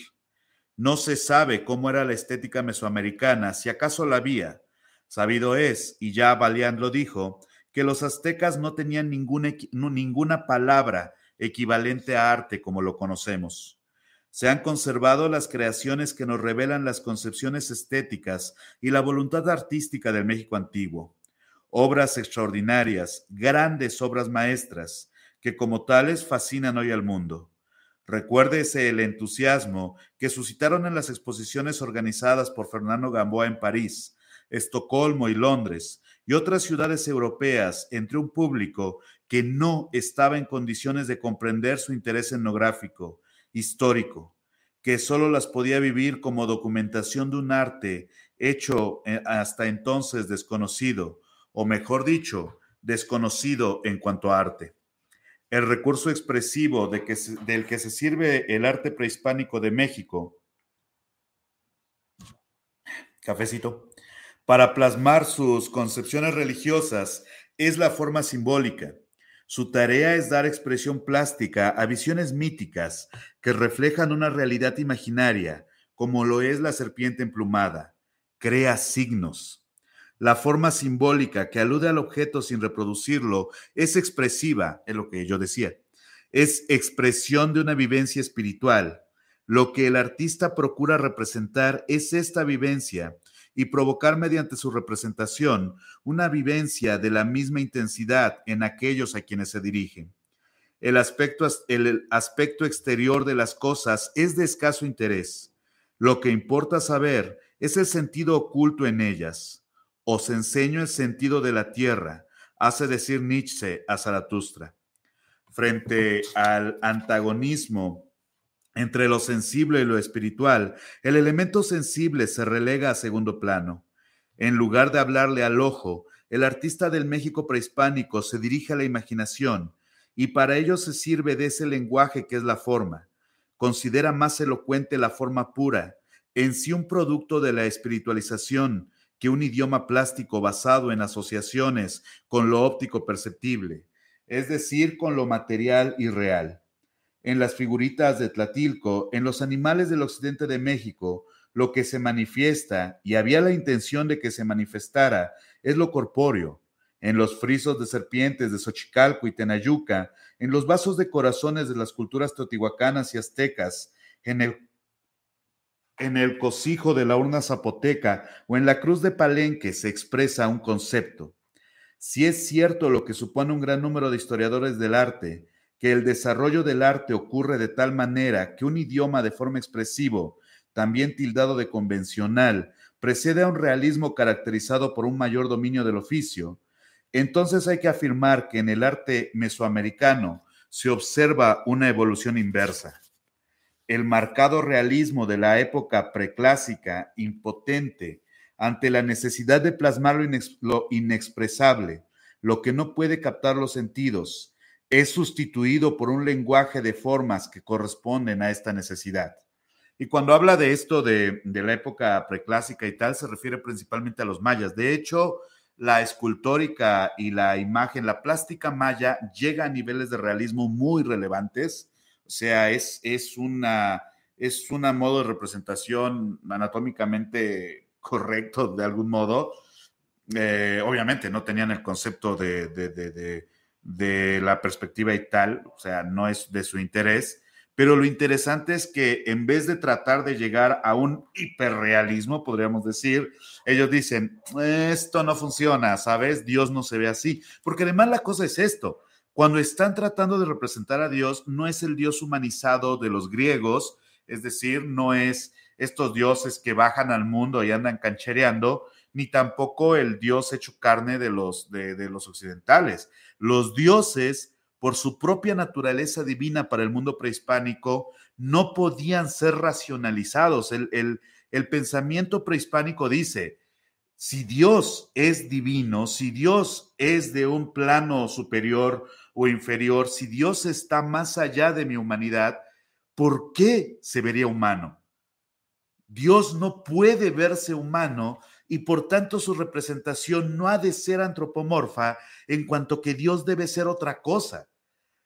[SPEAKER 1] No se sabe cómo era la estética mesoamericana, si acaso la había. Sabido es, y ya Balián lo dijo, que los aztecas no tenían ninguna, ninguna palabra equivalente a arte como lo conocemos. Se han conservado las creaciones que nos revelan las concepciones estéticas y la voluntad artística del México antiguo obras extraordinarias, grandes obras maestras, que como tales fascinan hoy al mundo. Recuérdese el entusiasmo que suscitaron en las exposiciones organizadas por Fernando Gamboa en París, Estocolmo y Londres, y otras ciudades europeas entre un público que no estaba en condiciones de comprender su interés etnográfico, histórico, que solo las podía vivir como documentación de un arte hecho eh, hasta entonces desconocido, o mejor dicho, desconocido en cuanto a arte. El recurso expresivo del que se sirve el arte prehispánico de México, cafecito, para plasmar sus concepciones religiosas es la forma simbólica. Su tarea es dar expresión plástica a visiones míticas que reflejan una realidad imaginaria, como lo es la serpiente emplumada, crea signos. La forma simbólica que alude al objeto sin reproducirlo es expresiva, es lo que yo decía. Es expresión de una vivencia espiritual. Lo que el artista procura representar es esta vivencia y provocar mediante su representación una vivencia de la misma intensidad en aquellos a quienes se dirigen. El aspecto, exterior de las cosas es de escaso interés. Lo que importa saber es el sentido oculto en ellas. Os enseño el sentido de la tierra, hace decir Nietzsche a Zaratustra. Frente al antagonismo entre lo sensible y lo espiritual, el elemento sensible se relega a segundo plano. En lugar de hablarle al ojo, el artista del México prehispánico se dirige a la imaginación y para ello se sirve de ese lenguaje que es la forma. Considera más elocuente la forma pura, en sí un producto de la espiritualización, que un idioma plástico basado en asociaciones con lo óptico perceptible, es decir, con lo material y real en las figuritas de Tlatilco, en los animales del occidente de México, lo que se manifiesta, y había la intención de que se manifestara, es lo corpóreo. En los frisos de serpientes de Xochicalco y Tenayuca, en los vasos de corazones de las culturas teotihuacanas y aztecas, en el, en el cosijo de la urna zapoteca o en la cruz de Palenque se expresa un concepto. Si es cierto lo que supone un gran número de historiadores del arte, que el desarrollo del arte ocurre de tal manera que un idioma de forma expresivo, también tildado de convencional, precede a un realismo caracterizado por un mayor dominio del oficio, entonces hay que afirmar que en el arte mesoamericano se observa una evolución inversa. El marcado realismo de la época preclásica, impotente ante la necesidad de plasmar lo, inexpresable, lo que no puede captar los sentidos, es sustituido por un lenguaje de formas que corresponden a esta necesidad. Y cuando habla de esto de, la época preclásica y tal, se refiere principalmente a los mayas. De hecho, la escultórica y la imagen, la plástica maya llega a niveles de realismo muy relevantes. O sea, es, es una es un modo de representación anatómicamente correcto de algún modo. Eh, obviamente no tenían el concepto de, de la perspectiva y tal, o sea, no es de su interés, pero lo interesante es que en vez de tratar de llegar a un hiperrealismo, podríamos decir, ellos dicen, esto no funciona, ¿sabes? Dios no se ve así, porque además la cosa es esto, cuando están tratando de representar a Dios, no es el Dios humanizado de los griegos, es decir, no es estos dioses que bajan al mundo y andan canchereando, ni tampoco el Dios hecho carne de los, de, los occidentales. Los dioses, por su propia naturaleza divina para el mundo prehispánico, no podían ser racionalizados. El, el, pensamiento prehispánico dice, si Dios es divino, si Dios es de un plano superior o inferior, si Dios está más allá de mi humanidad, ¿por qué se vería humano? Dios no puede verse humano y por tanto su representación no ha de ser antropomorfa en cuanto que Dios debe ser otra cosa.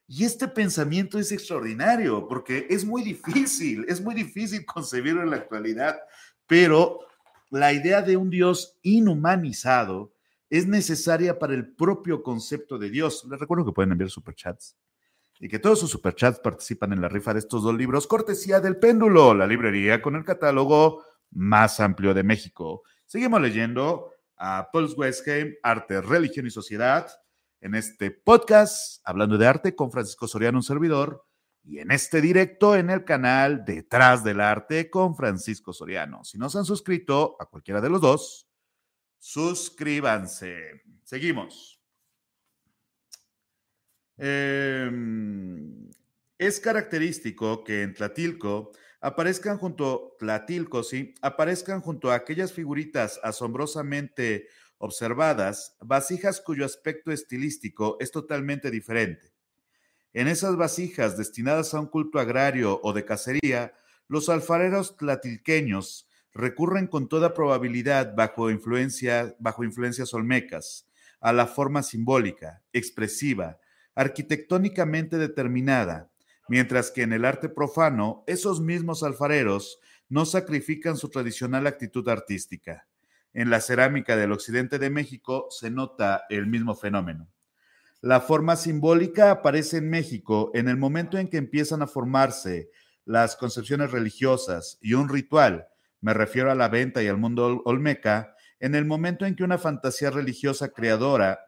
[SPEAKER 1] Y este pensamiento es extraordinario porque es muy difícil, es muy difícil concebirlo en la actualidad, pero la idea de un Dios inhumanizado es necesaria para el propio concepto de Dios. Les recuerdo que pueden enviar superchats y que todos sus superchats participan en la rifa de estos dos libros, cortesía del péndulo, la librería con el catálogo más amplio de México. Seguimos leyendo a Paul Westheim, Arte, Religión y Sociedad, en este podcast, hablando de arte con Francisco Soriano, un servidor, y en este directo en el canal Detrás del Arte con Francisco Soriano. Si no se han suscrito a cualquiera de los dos, suscríbanse. Seguimos. Em, es característico que en Tlatilco aparezcan junto, Tlatilco, sí, aparezcan junto a aquellas figuritas asombrosamente observadas, vasijas cuyo aspecto estilístico es totalmente diferente. En esas vasijas destinadas a un culto agrario o de cacería, los alfareros tlatilqueños recurren con toda probabilidad bajo, influencia, bajo influencias olmecas a la forma simbólica, expresiva, arquitectónicamente determinada, mientras que en el arte profano esos mismos alfareros no sacrifican su tradicional actitud artística. en la cerámica del occidente de México se nota el mismo fenómeno. La forma simbólica aparece en México en el momento en que empiezan a formarse las concepciones religiosas y un ritual, me refiero a la venta y al mundo olmeca, en el momento en que una fantasía religiosa creadora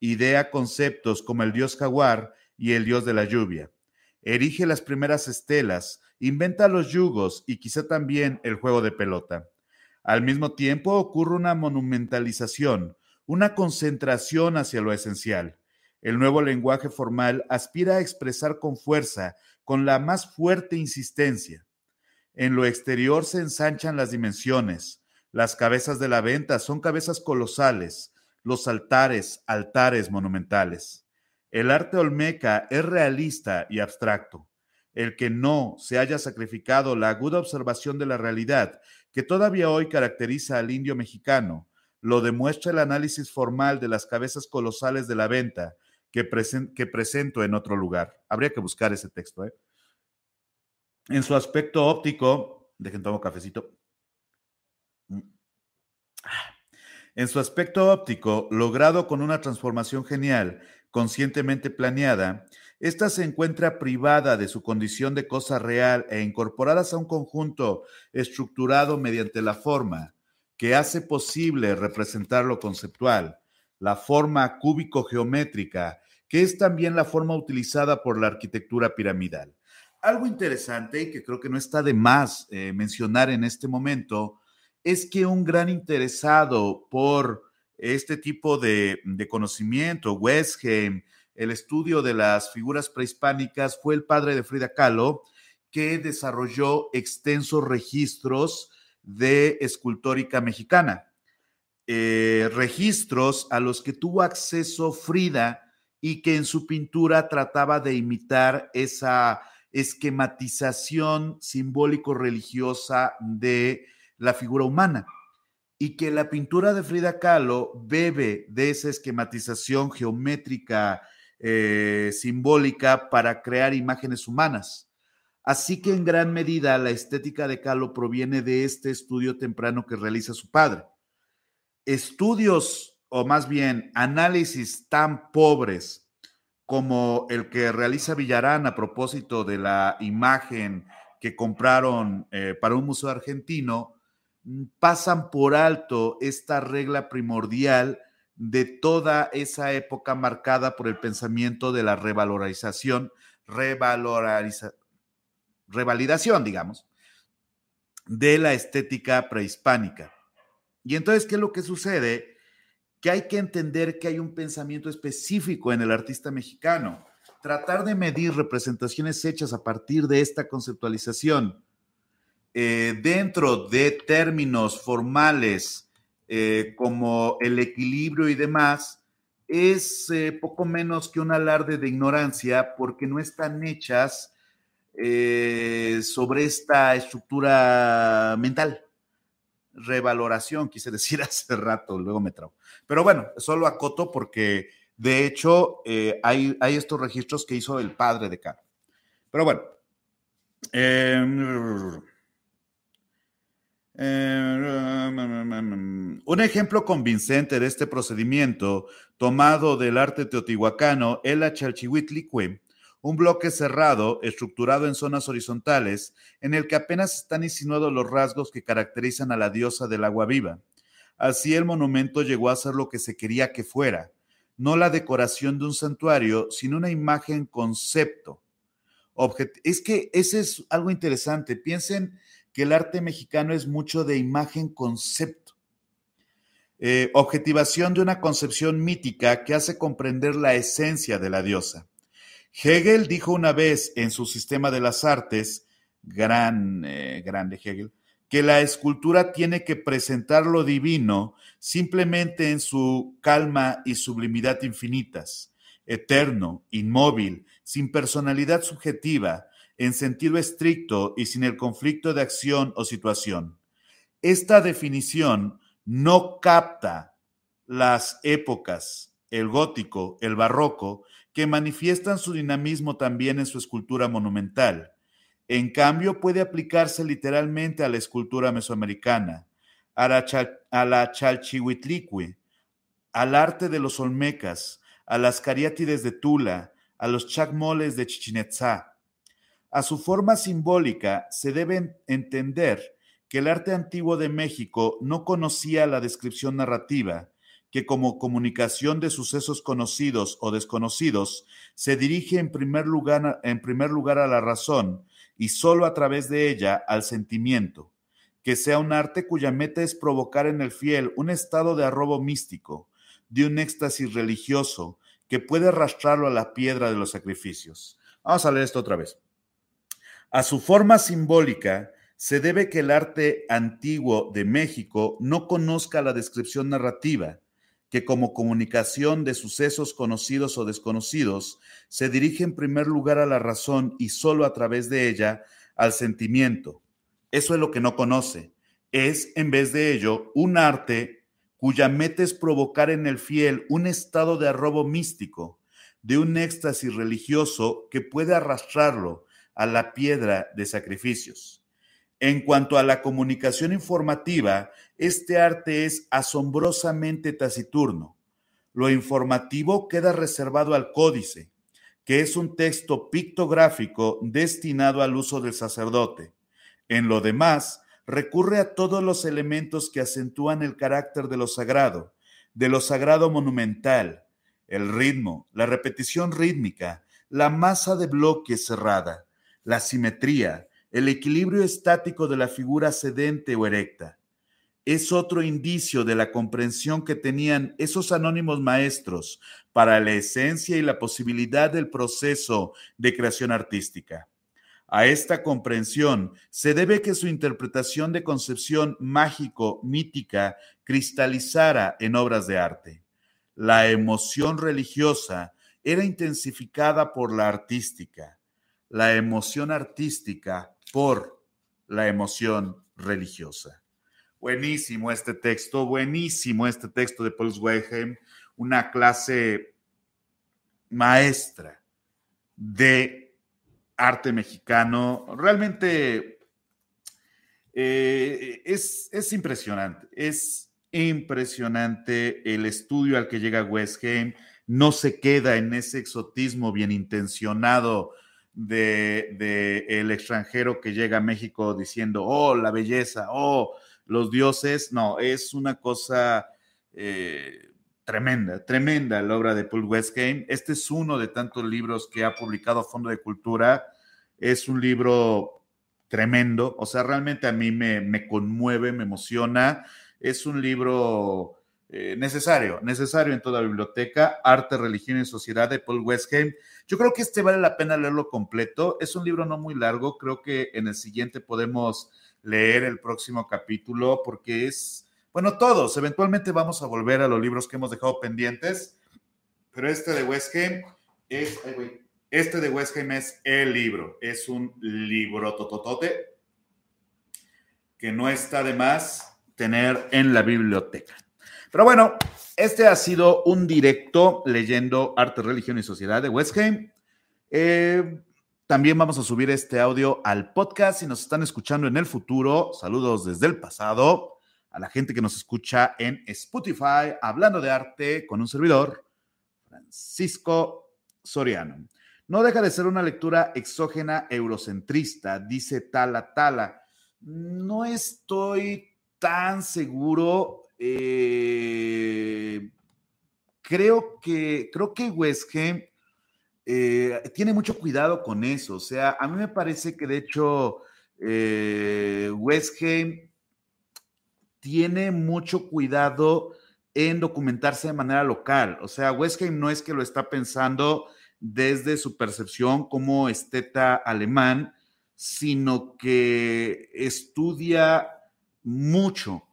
[SPEAKER 1] idea conceptos como el dios jaguar y el dios de la lluvia, erige las primeras estelas, inventa los yugos y quizá también el juego de pelota. Al mismo tiempo ocurre una monumentalización, una concentración hacia lo esencial. El nuevo lenguaje formal aspira a expresar con fuerza, con la más fuerte insistencia. En lo exterior se ensanchan las dimensiones. Las cabezas de la venta son cabezas colosales, los altares, altares monumentales. El arte olmeca es realista y abstracto. El que no se haya sacrificado la aguda observación de la realidad que todavía hoy caracteriza al indio mexicano, lo demuestra el análisis formal de las cabezas colosales de la venta que, presento en otro lugar. Habría que buscar ese texto. ¿eh? En su aspecto óptico, dejen tomo cafecito. Mm. En su aspecto óptico, logrado con una transformación genial, conscientemente planeada, ésta se encuentra privada de su condición de cosa real e incorporadas a un conjunto estructurado mediante la forma, que hace posible representar lo conceptual, la forma cúbico-geométrica, que es también la forma utilizada por la arquitectura piramidal. Algo interesante y que creo que no está de más eh, mencionar en este momento es que un gran interesado por este tipo de, conocimiento, Westheim, el estudio de las figuras prehispánicas, fue el padre de Frida Kahlo, que desarrolló extensos registros de escultórica mexicana. Eh, registros a los que tuvo acceso Frida y que en su pintura trataba de imitar esa esquematización simbólico-religiosa de la figura humana y que la pintura de Frida Kahlo bebe de esa esquematización geométrica eh, simbólica para crear imágenes humanas. Así que en gran medida la estética de Kahlo proviene de este estudio temprano que realiza su padre. Estudios, o más bien análisis tan pobres como el que realiza Villarán a propósito de la imagen que compraron eh, para un museo argentino, pasan por alto esta regla primordial de toda esa época marcada por el pensamiento de la revalorización, revalidación, digamos, de la estética prehispánica. Y entonces, ¿qué es lo que sucede? Que hay que entender que hay un pensamiento específico en el artista mexicano. Tratar de medir representaciones hechas a partir de esta conceptualización eh, dentro de términos formales eh, como el equilibrio y demás, es eh, poco menos que un alarde de ignorancia porque no están hechas sobre esta estructura mental. Revaloración, quise decir hace rato, luego me trago. Pero bueno, solo acoto porque de hecho hay, hay, estos registros que hizo el padre de Carlos. Pero bueno. Eh, un ejemplo convincente de este procedimiento, tomado del arte teotihuacano, es la un bloque cerrado, estructurado en zonas horizontales, en el que apenas están insinuados los rasgos que caracterizan a la diosa del agua viva. Así el monumento llegó a ser lo que se quería que fuera, no la decoración de un santuario, sino una imagen concepto. es que ese es algo interesante. Piensen que el arte mexicano es mucho de imagen concepto. Eh, objetivación de una concepción mítica que hace comprender la esencia de la diosa. Hegel dijo una vez en su sistema de las artes, gran, eh, grande Hegel, que la escultura tiene que presentar lo divino simplemente en su calma y sublimidad infinitas, eterno, inmóvil, sin personalidad subjetiva, en sentido estricto y sin el conflicto de acción o situación. Esta definición no capta las épocas, el gótico, el barroco, que manifiestan su dinamismo también en su escultura monumental. En cambio, puede aplicarse literalmente a la escultura mesoamericana, a la, la chalchihuitlicue, al arte de los olmecas, a las cariátides de Tula, a los chacmoles de Chichinetzá. A su forma simbólica se debe entender que el arte antiguo de México no conocía la descripción narrativa, que como comunicación de sucesos conocidos o desconocidos se dirige en primer lugar, en primer lugar a la razón y solo a través de ella al sentimiento, que sea un arte cuya meta es provocar en el fiel un estado de arrobo místico, de un éxtasis religioso, que puede arrastrarlo a la piedra de los sacrificios. Vamos a leer esto otra vez. A su forma simbólica se debe que el arte antiguo de México no conozca la descripción narrativa, que como comunicación de sucesos conocidos o desconocidos se dirige en primer lugar a la razón y solo a través de ella al sentimiento. Eso es lo que no conoce. Es, en vez de ello, un arte cuya meta es provocar en el fiel un estado de arrobo místico, de un éxtasis religioso que puede arrastrarlo a la piedra de sacrificios. En cuanto a la comunicación informativa, este arte es asombrosamente taciturno. Lo informativo queda reservado al códice, que es un texto pictográfico destinado al uso del sacerdote. En lo demás, recurre a todos los elementos que acentúan el carácter de lo sagrado, de lo sagrado monumental, el ritmo, la repetición rítmica, la masa de bloques cerrada, la simetría, el equilibrio estático de la figura sedente o erecta. Es otro indicio de la comprensión que tenían esos anónimos maestros para la esencia y la posibilidad del proceso de creación artística. A esta comprensión se debe que su interpretación de concepción mágico-mítica cristalizara en obras de arte. La emoción religiosa era intensificada por la artística, la emoción artística por la emoción religiosa. Buenísimo este texto, buenísimo este texto de Paul Zweigheim, una clase maestra de arte mexicano. Realmente eh, es, es, impresionante, es impresionante el estudio al que llega Westgame. No se queda en ese exotismo bien intencionado de, el extranjero que llega a México diciendo, oh, la belleza, oh, los dioses. No, es una cosa eh, tremenda, tremenda la obra de Paul Westgame. Este es uno de tantos libros que ha publicado Fondo de Cultura. Es un libro tremendo, o sea, realmente a mí me, conmueve, me emociona. Es un libro eh, necesario, necesario en toda biblioteca, Arte, Religión y Sociedad de Paul Westgame. Yo creo que este vale la pena leerlo completo. Es un libro no muy largo, creo que en el siguiente podemos leer el próximo capítulo porque es bueno, todos, eventualmente vamos a volver a los libros que hemos dejado pendientes, pero este de Westgame es, este de Westgame es el libro, es un libro tototote que no está de más tener en la biblioteca. Pero bueno, este ha sido un directo leyendo Arte, Religión y Sociedad de Westgame. Eh, también vamos a subir este audio al podcast. Si nos están escuchando en el futuro, saludos desde el pasado a la gente que nos escucha en Spotify, hablando de arte con un servidor, Francisco Soriano. No deja de ser una lectura exógena eurocentrista, dice Tala Tala. No estoy tan seguro. Eh, creo que creo que Westgem eh, tiene mucho cuidado con eso. O sea, a mí me parece que de hecho eh, tiene mucho cuidado en documentarse de manera local. O sea, Westheim no es que lo está pensando desde su percepción como esteta alemán, sino que estudia mucho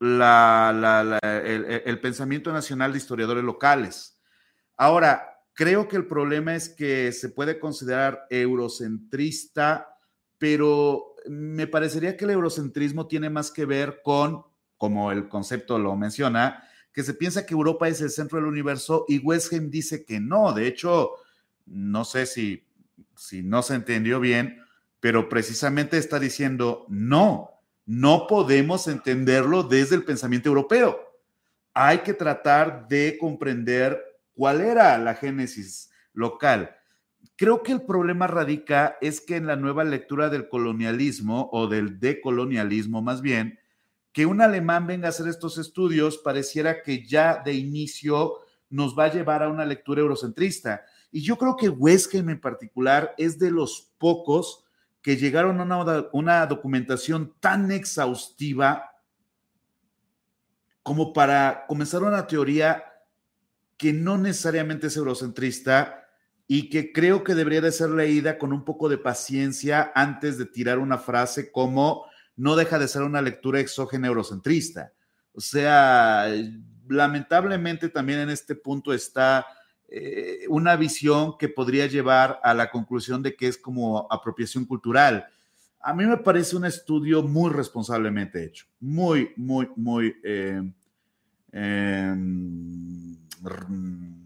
[SPEAKER 1] el, el, pensamiento nacional de historiadores locales. Ahora, creo que el problema es que se puede considerar eurocentrista, pero me parecería que el eurocentrismo tiene más que ver con, como el concepto lo menciona, que se piensa que Europa es el centro del universo y Westheim dice que no. De hecho, no sé si, si no se entendió bien, pero precisamente está diciendo, no, no podemos entenderlo desde el pensamiento europeo. Hay que tratar de comprender cuál era la génesis local. Creo que el problema radica es que en la nueva lectura del colonialismo o del decolonialismo más bien, que un alemán venga a hacer estos estudios pareciera que ya de inicio nos va a llevar a una lectura eurocentrista. Y yo creo que Westgame en particular es de los pocos que llegaron a una, una documentación tan exhaustiva como para comenzar una teoría que no necesariamente es eurocentrista y que creo que debería de ser leída con un poco de paciencia antes de tirar una frase como no deja de ser una lectura exógena eurocentrista. O sea, lamentablemente también en este punto está eh, una visión que podría llevar a la conclusión de que es como apropiación cultural. A mí me parece un estudio muy responsablemente hecho, muy, muy, muy, eh, em,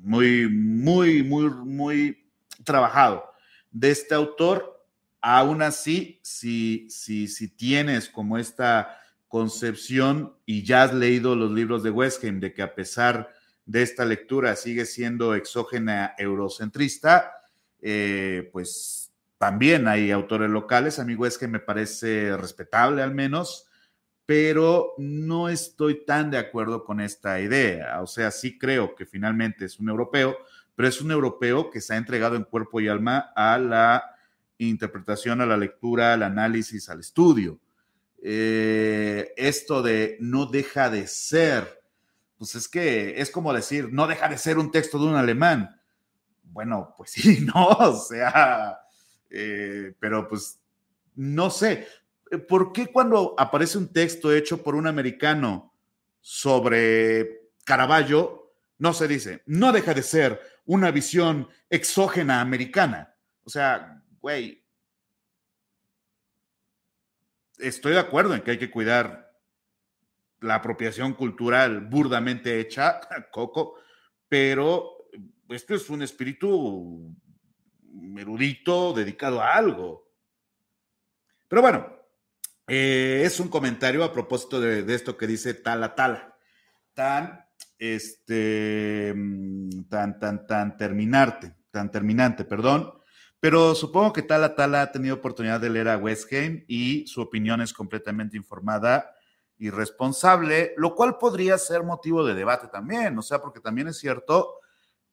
[SPEAKER 1] muy, muy, muy, muy trabajado de este autor. Aún así, si, si, si tienes como esta concepción y ya has leído los libros de Westgame de que a pesar de esta lectura sigue siendo exógena eurocentrista, eh, pues también hay autores locales. A mí Westgame me parece respetable al menos, pero no estoy tan de acuerdo con esta idea. O sea, sí creo que finalmente es un europeo, pero es un europeo que se ha entregado en cuerpo y alma a la interpretación, a la lectura, al análisis, al estudio. Eh, esto de no deja de ser, pues es que es como decir, no deja de ser un texto de un alemán. Bueno, pues sí, no, o sea, eh, pero pues no sé, ¿por qué cuando aparece un texto hecho por un americano sobre Caravaggio, no se dice, no deja de ser una visión exógena americana? O sea, güey, estoy de acuerdo en que hay que cuidar la apropiación cultural burdamente hecha, Coco, pero esto es un espíritu erudito dedicado a algo. Pero bueno, eh, es un comentario a propósito de, esto que dice Tala Tala. Tan, este, tan, tan, tan terminarte, tan terminante, perdón. Pero supongo que Tala Tala ha tenido oportunidad de leer a Westgame y su opinión es completamente informada y responsable, lo cual podría ser motivo de debate también, o sea, porque también es cierto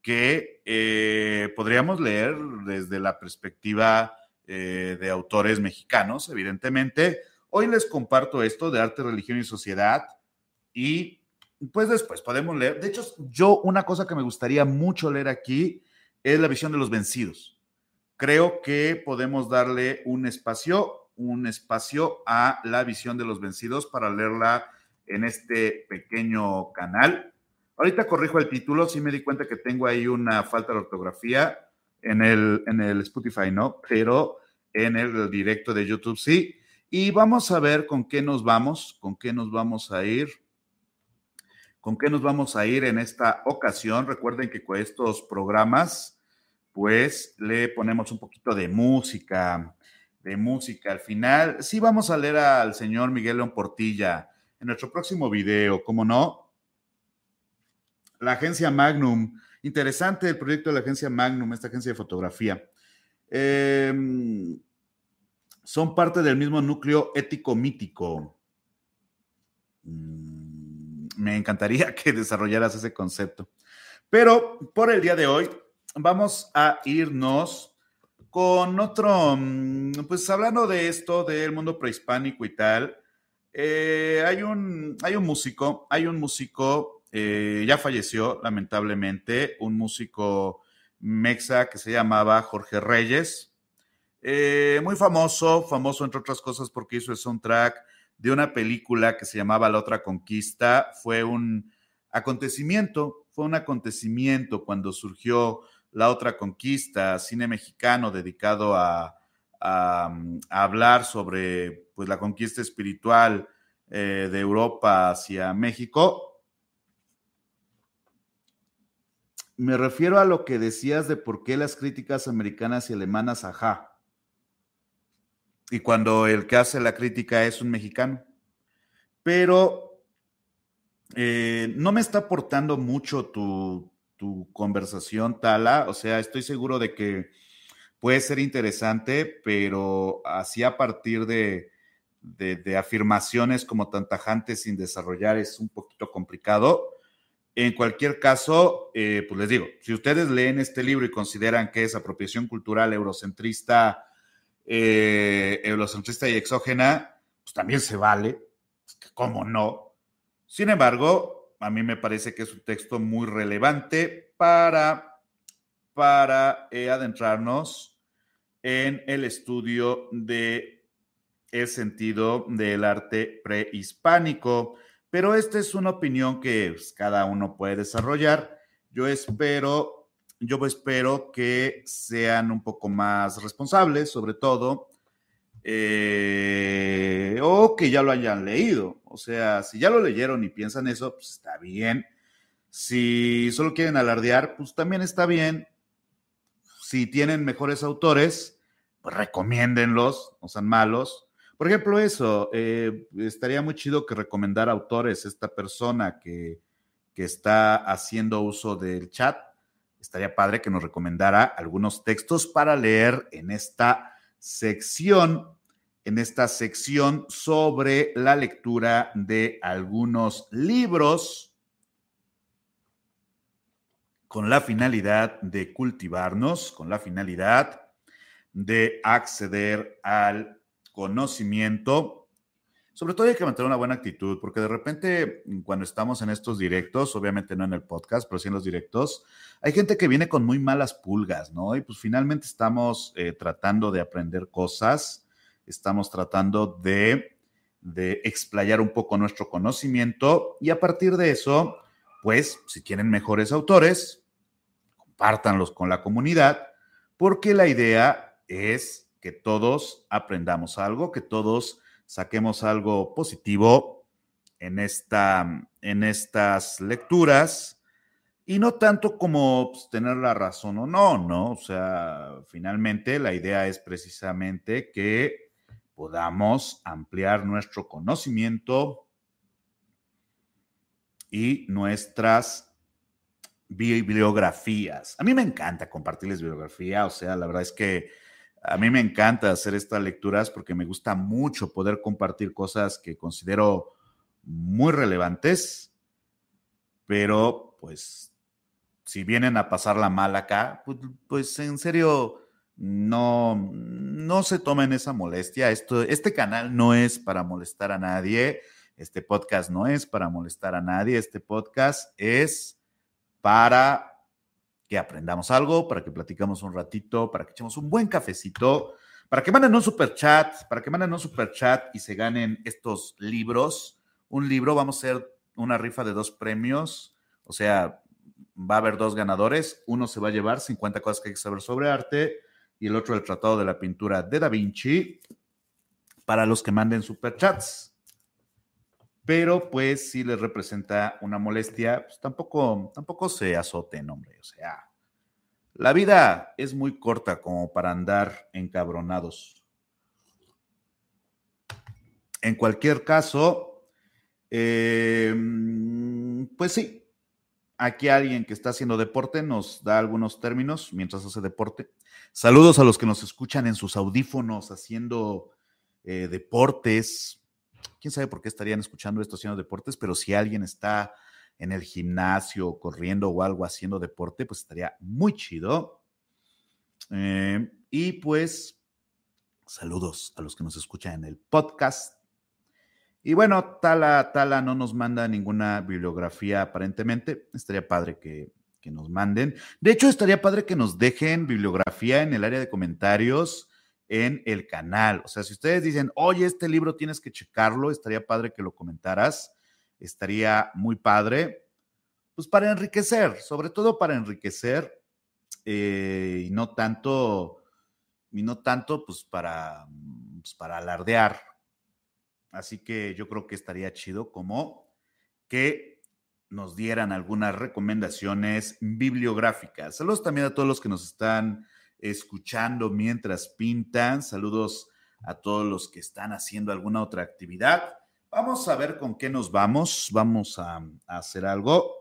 [SPEAKER 1] que eh, podríamos leer desde la perspectiva eh, de autores mexicanos, evidentemente. Hoy les comparto esto de arte, religión y sociedad y pues después podemos leer. De hecho, yo una cosa que me gustaría mucho leer aquí es la visión de los vencidos creo que podemos darle un espacio, un espacio a la visión de los vencidos para leerla en este pequeño canal. Ahorita corrijo el título, sí me di cuenta que tengo ahí una falta de ortografía en el, en el Spotify, ¿no? Pero en el directo de YouTube sí. Y vamos a ver con qué nos vamos, con qué nos vamos a ir. ¿Con qué nos vamos a ir en esta ocasión? Recuerden que con estos programas pues le ponemos un poquito de música, de música al final. Sí, vamos a leer al señor Miguel León Portilla en nuestro próximo video, ¿cómo no? La agencia Magnum. Interesante el proyecto de la agencia Magnum, esta agencia de fotografía. Em, son parte del mismo núcleo ético-mítico. Mm, me encantaría que desarrollaras ese concepto. Pero por el día de hoy vamos a irnos con otro, mm, pues hablando de esto del mundo prehispánico y tal, eh, hay, un, hay un músico, hay un músico, eh, ya falleció lamentablemente, un músico mexa que se llamaba Jorge Reyes, eh, muy famoso, famoso entre otras cosas porque hizo el soundtrack de una película que se llamaba La otra conquista, fue un acontecimiento, fue un acontecimiento cuando surgió la otra conquista, cine mexicano dedicado a, hablar sobre pues, la conquista espiritual eh, de Europa hacia México. Me refiero a lo que decías de por qué las críticas americanas y alemanas, ajá. Y cuando el que hace la crítica es un mexicano. pero eh, no me está aportando mucho tu, tu conversación, Tala. O sea, estoy seguro de que puede ser interesante, pero así a partir de, de, afirmaciones como tan tajantes sin desarrollar es un poquito complicado. En cualquier caso, eh, pues les digo, si ustedes leen este libro y consideran que es apropiación cultural eurocentrista, eh, eurocentrista y exógena, pues también se vale, ¿cómo no? Sin embargo, a mí me parece que es un texto muy relevante para, para eh, adentrarnos en el estudio de el sentido del arte prehispánico. Pero esta es una opinión que pues, cada uno puede desarrollar. Yo espero, yo espero que sean un poco más responsables, sobre todo, eh, o que ya lo hayan leído. O sea, si ya lo leyeron y piensan eso, pues está bien. Si solo quieren alardear, pues también está bien. Si tienen mejores autores, pues recomiéndenlos, no sean malos. Por ejemplo, eso, eh, estaría muy chido que recomendara autores esta persona que, que está haciendo uso del chat. Estaría padre que nos recomendara algunos textos para leer en esta sección, en esta sección sobre la lectura de algunos libros con la finalidad de cultivarnos, con la finalidad de acceder al conocimiento. Sobre todo hay que mantener una buena actitud, porque de repente cuando estamos en estos directos, obviamente no en el podcast, pero sí en los directos, hay gente que viene con muy malas pulgas, ¿no? Y pues finalmente estamos eh, tratando de aprender cosas, estamos tratando de, de explayar un poco nuestro conocimiento y a partir de eso, pues si tienen mejores autores, compártanlos con la comunidad, porque la idea es que todos aprendamos algo, que todos saquemos algo positivo en, esta, en estas lecturas y no tanto como pues, tener la razón o no, ¿no? O sea, finalmente la idea es precisamente que podamos ampliar nuestro conocimiento y nuestras bibliografías. A mí me encanta compartirles bibliografía, o sea, la verdad es que a mí me encanta hacer estas lecturas porque me gusta mucho poder compartir cosas que considero muy relevantes, pero pues si vienen a pasarla mal acá, pues, pues, en serio no, no se tomen esa molestia. Esto, este canal no es para molestar a nadie, este podcast no es para molestar a nadie, este podcast es para que aprendamos algo, para que platicamos un ratito, para que echemos un buen cafecito, para que manden un super chat, para que manden un super chat y se ganen estos libros. Un libro, vamos a hacer una rifa de dos premios, o sea, va a haber dos ganadores. Uno se va a llevar 50 cosas que hay que saber sobre arte y el otro el Tratado de la Pintura de Da Vinci para los que manden super chats pero pues si les representa una molestia, pues tampoco, tampoco se azoten, hombre. O sea, la vida es muy corta como para andar encabronados. En cualquier caso, em, pues sí, aquí alguien que está haciendo deporte nos da algunos términos mientras hace deporte. Saludos a los que nos escuchan en sus audífonos haciendo eh, deportes, quién sabe por qué estarían escuchando esto haciendo deportes, pero si alguien está en el gimnasio, corriendo o algo haciendo deporte, pues estaría muy chido. Eh, y pues, saludos a los que nos escuchan en el podcast. Y bueno, Tala, Tala no nos manda ninguna bibliografía aparentemente. Estaría padre que, que nos manden. De hecho, estaría padre que nos dejen bibliografía en el área de comentarios en el canal. O sea, si ustedes dicen, oye, este libro tienes que checarlo, estaría padre que lo comentaras, estaría muy padre, pues para enriquecer, sobre todo para enriquecer eh, y no tanto, y no tanto pues para, pues para alardear. Así que yo creo que estaría chido como que nos dieran algunas recomendaciones bibliográficas. Saludos también a todos los que nos están escuchando mientras pintan. Saludos a todos los que están haciendo alguna otra actividad. Vamos a ver con qué nos vamos. Vamos a, a hacer algo.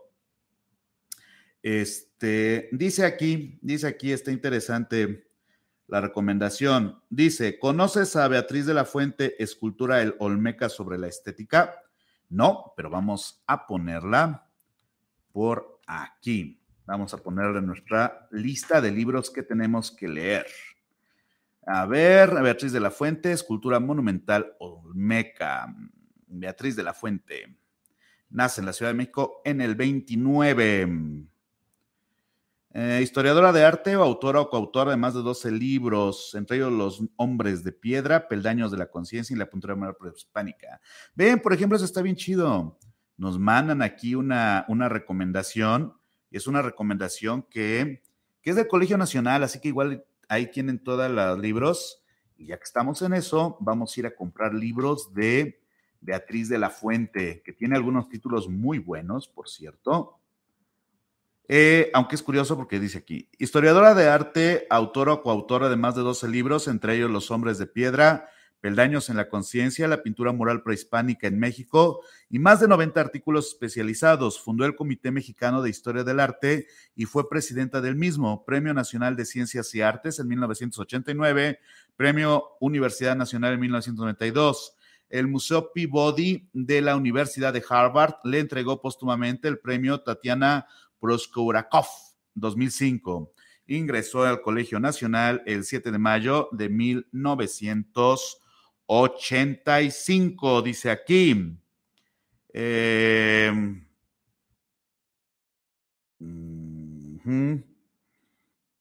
[SPEAKER 1] Este, dice aquí, dice aquí, está interesante la recomendación. Dice, ¿conoces a Beatriz de la Fuente, escultura El Olmeca sobre la estética? No, pero vamos a ponerla por aquí. Vamos a ponerla en nuestra lista de libros que tenemos que leer. A ver, Beatriz de la Fuente, escultura monumental Olmeca. Beatriz de la Fuente. Nace en la Ciudad de México en el 29. Eh, historiadora de arte autora o coautora de más de 12 libros, entre ellos Los Hombres de Piedra, Peldaños de la Conciencia y la Puntura Moral Prehispánica. Ven, por ejemplo, eso está bien chido. Nos mandan aquí una, una recomendación, y es una recomendación que, que es del Colegio Nacional, así que igual ahí tienen todos los libros. Y ya que estamos en eso, vamos a ir a comprar libros de Beatriz de la Fuente, que tiene algunos títulos muy buenos, por cierto. Eh, aunque es curioso porque dice aquí, historiadora de arte, autora o coautora de más de 12 libros, entre ellos Los hombres de piedra, Peldaños en la conciencia, la pintura mural prehispánica en México y más de 90 artículos especializados. Fundó el Comité Mexicano de Historia del Arte y fue presidenta del mismo, Premio Nacional de Ciencias y Artes en 1989, Premio Universidad Nacional en 1992. El Museo Peabody de la Universidad de Harvard le entregó póstumamente el premio Tatiana Proskourakov, 2005. Ingresó al Colegio Nacional el 7 de mayo de 1985, dice aquí. Em,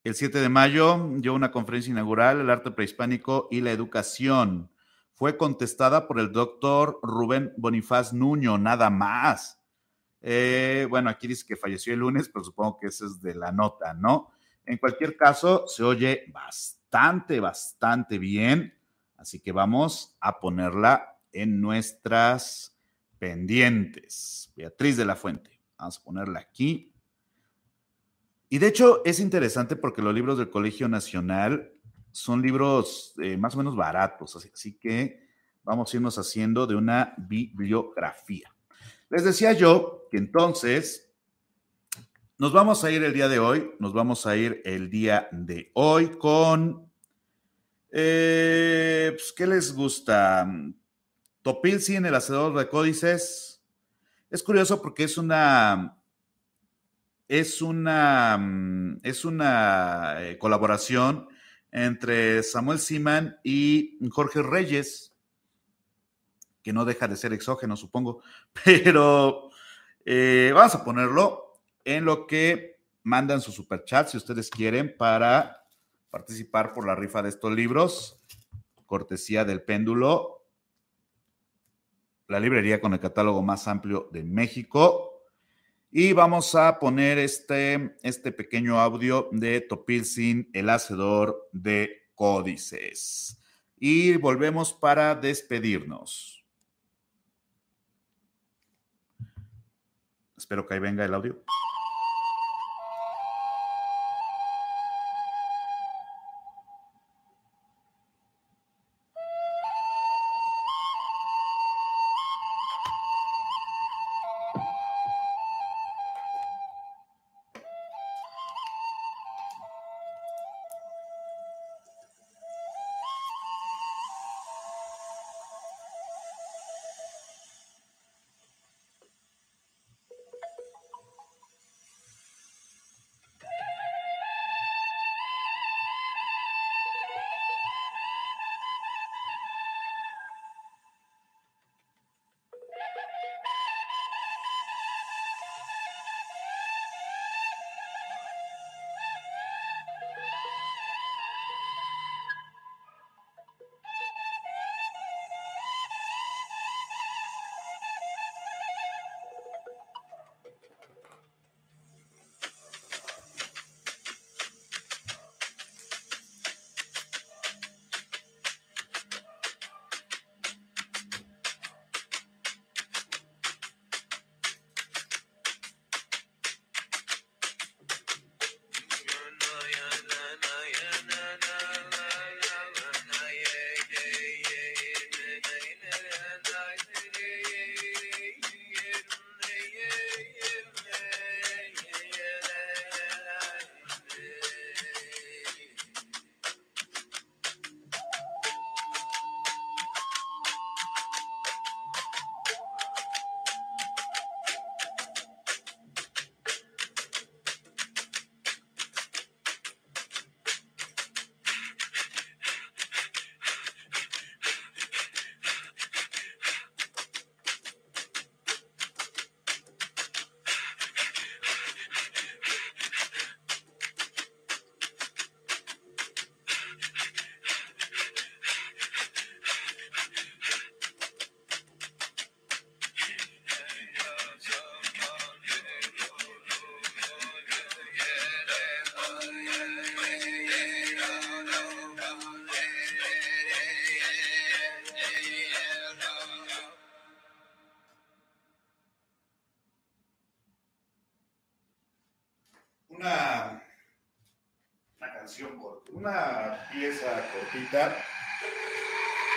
[SPEAKER 1] el 7 de mayo dio una conferencia inaugural, el arte prehispánico y la educación. Fue contestada por el doctor Rubén Bonifaz Nuño, nada más. Eh, bueno, aquí dice que falleció el lunes, pero supongo que ese es de la nota, ¿no? En cualquier caso, se oye bastante, bastante bien. Así que vamos a ponerla en nuestras pendientes. Beatriz de la Fuente. Vamos a ponerla aquí. Y de hecho es interesante porque los libros del Colegio Nacional son libros eh, más o menos baratos, así que vamos a irnos haciendo de una bibliografía. Les decía yo que entonces nos vamos a ir el día de hoy, nos vamos a ir el día de hoy con, eh, pues, ¿qué les gusta? Topilsi en el hacedor de códices. Es curioso porque es una, es una, es una eh, colaboración entre Samuel Siman y Jorge Reyes que no deja de ser exógeno, supongo, pero eh, vamos a ponerlo en lo que mandan su superchat, si ustedes quieren, para participar por la rifa de estos libros, cortesía del péndulo, la librería con el catálogo más amplio de México. Y vamos a poner este, este pequeño audio de Topilsin, el hacedor de códices. Y volvemos para despedirnos. Espero que ahí venga el audio.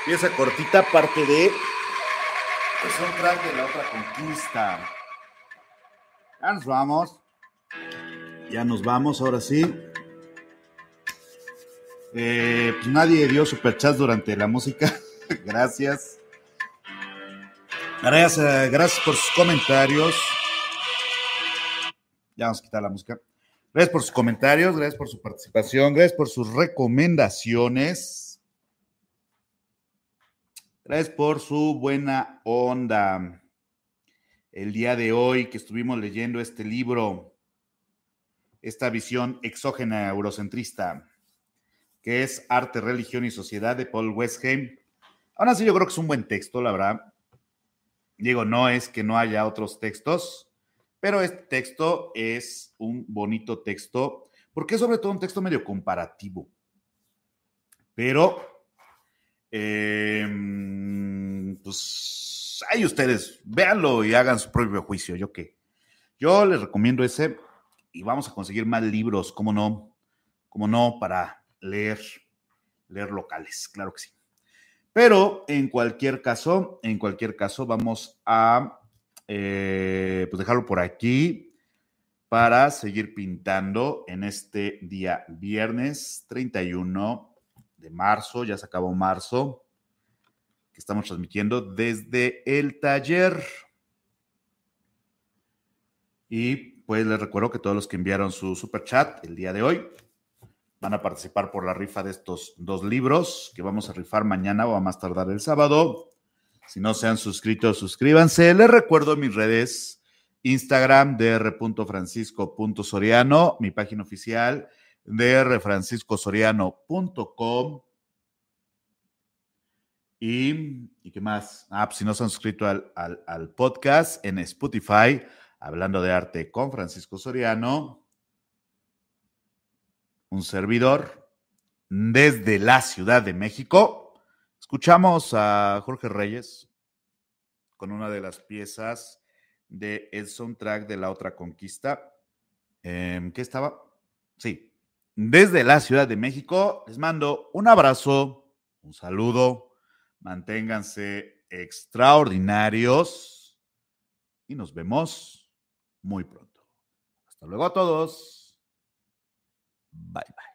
[SPEAKER 1] Pieza cortita, parte de. Es un track de la otra conquista. Ya nos vamos. Ya nos vamos, ahora sí. Eh, pues nadie dio superchats durante la música. gracias. Gracias, eh, gracias por sus comentarios. Ya vamos a quitar la música. Gracias por sus comentarios, gracias por su participación, gracias por sus recomendaciones. Gracias por su buena onda. El día de hoy que estuvimos leyendo este libro, esta visión exógena eurocentrista, que es Arte, Religión y Sociedad de Paul Westheim. Aún así, yo creo que es un buen texto, la verdad. Digo, no es que no haya otros textos, pero este texto es un bonito texto, porque es sobre todo un texto medio comparativo. Pero, em, pues, ahí ustedes, véanlo y hagan su propio juicio. Yo qué. Yo les recomiendo ese y vamos a conseguir más libros, ¿cómo no? ¿Cómo no? Para leer, leer locales, claro que sí. Pero en cualquier caso, en cualquier caso, vamos a eh, pues dejarlo por aquí para seguir pintando en este día viernes 31 de marzo, ya se acabó marzo, que estamos transmitiendo desde el taller. Y pues les recuerdo que todos los que enviaron su super chat el día de hoy van a participar por la rifa de estos dos libros que vamos a rifar mañana o a más tardar el sábado. Si no se han suscrito, suscríbanse. Les recuerdo mis redes, Instagram, dr.francisco.soriano, mi página oficial, drfranciscosoriano.com. Y, ¿y qué más? Ah, pues si no se han suscrito al, al, podcast en Spotify, hablando de arte con Francisco Soriano, un servidor desde la Ciudad de México. Escuchamos a Jorge Reyes con una de las piezas de el soundtrack de la otra conquista. Eh, ¿Qué estaba? Sí. Desde la Ciudad de México les mando un abrazo, un saludo, manténganse extraordinarios y nos vemos muy pronto. Hasta luego a todos. Bye bye.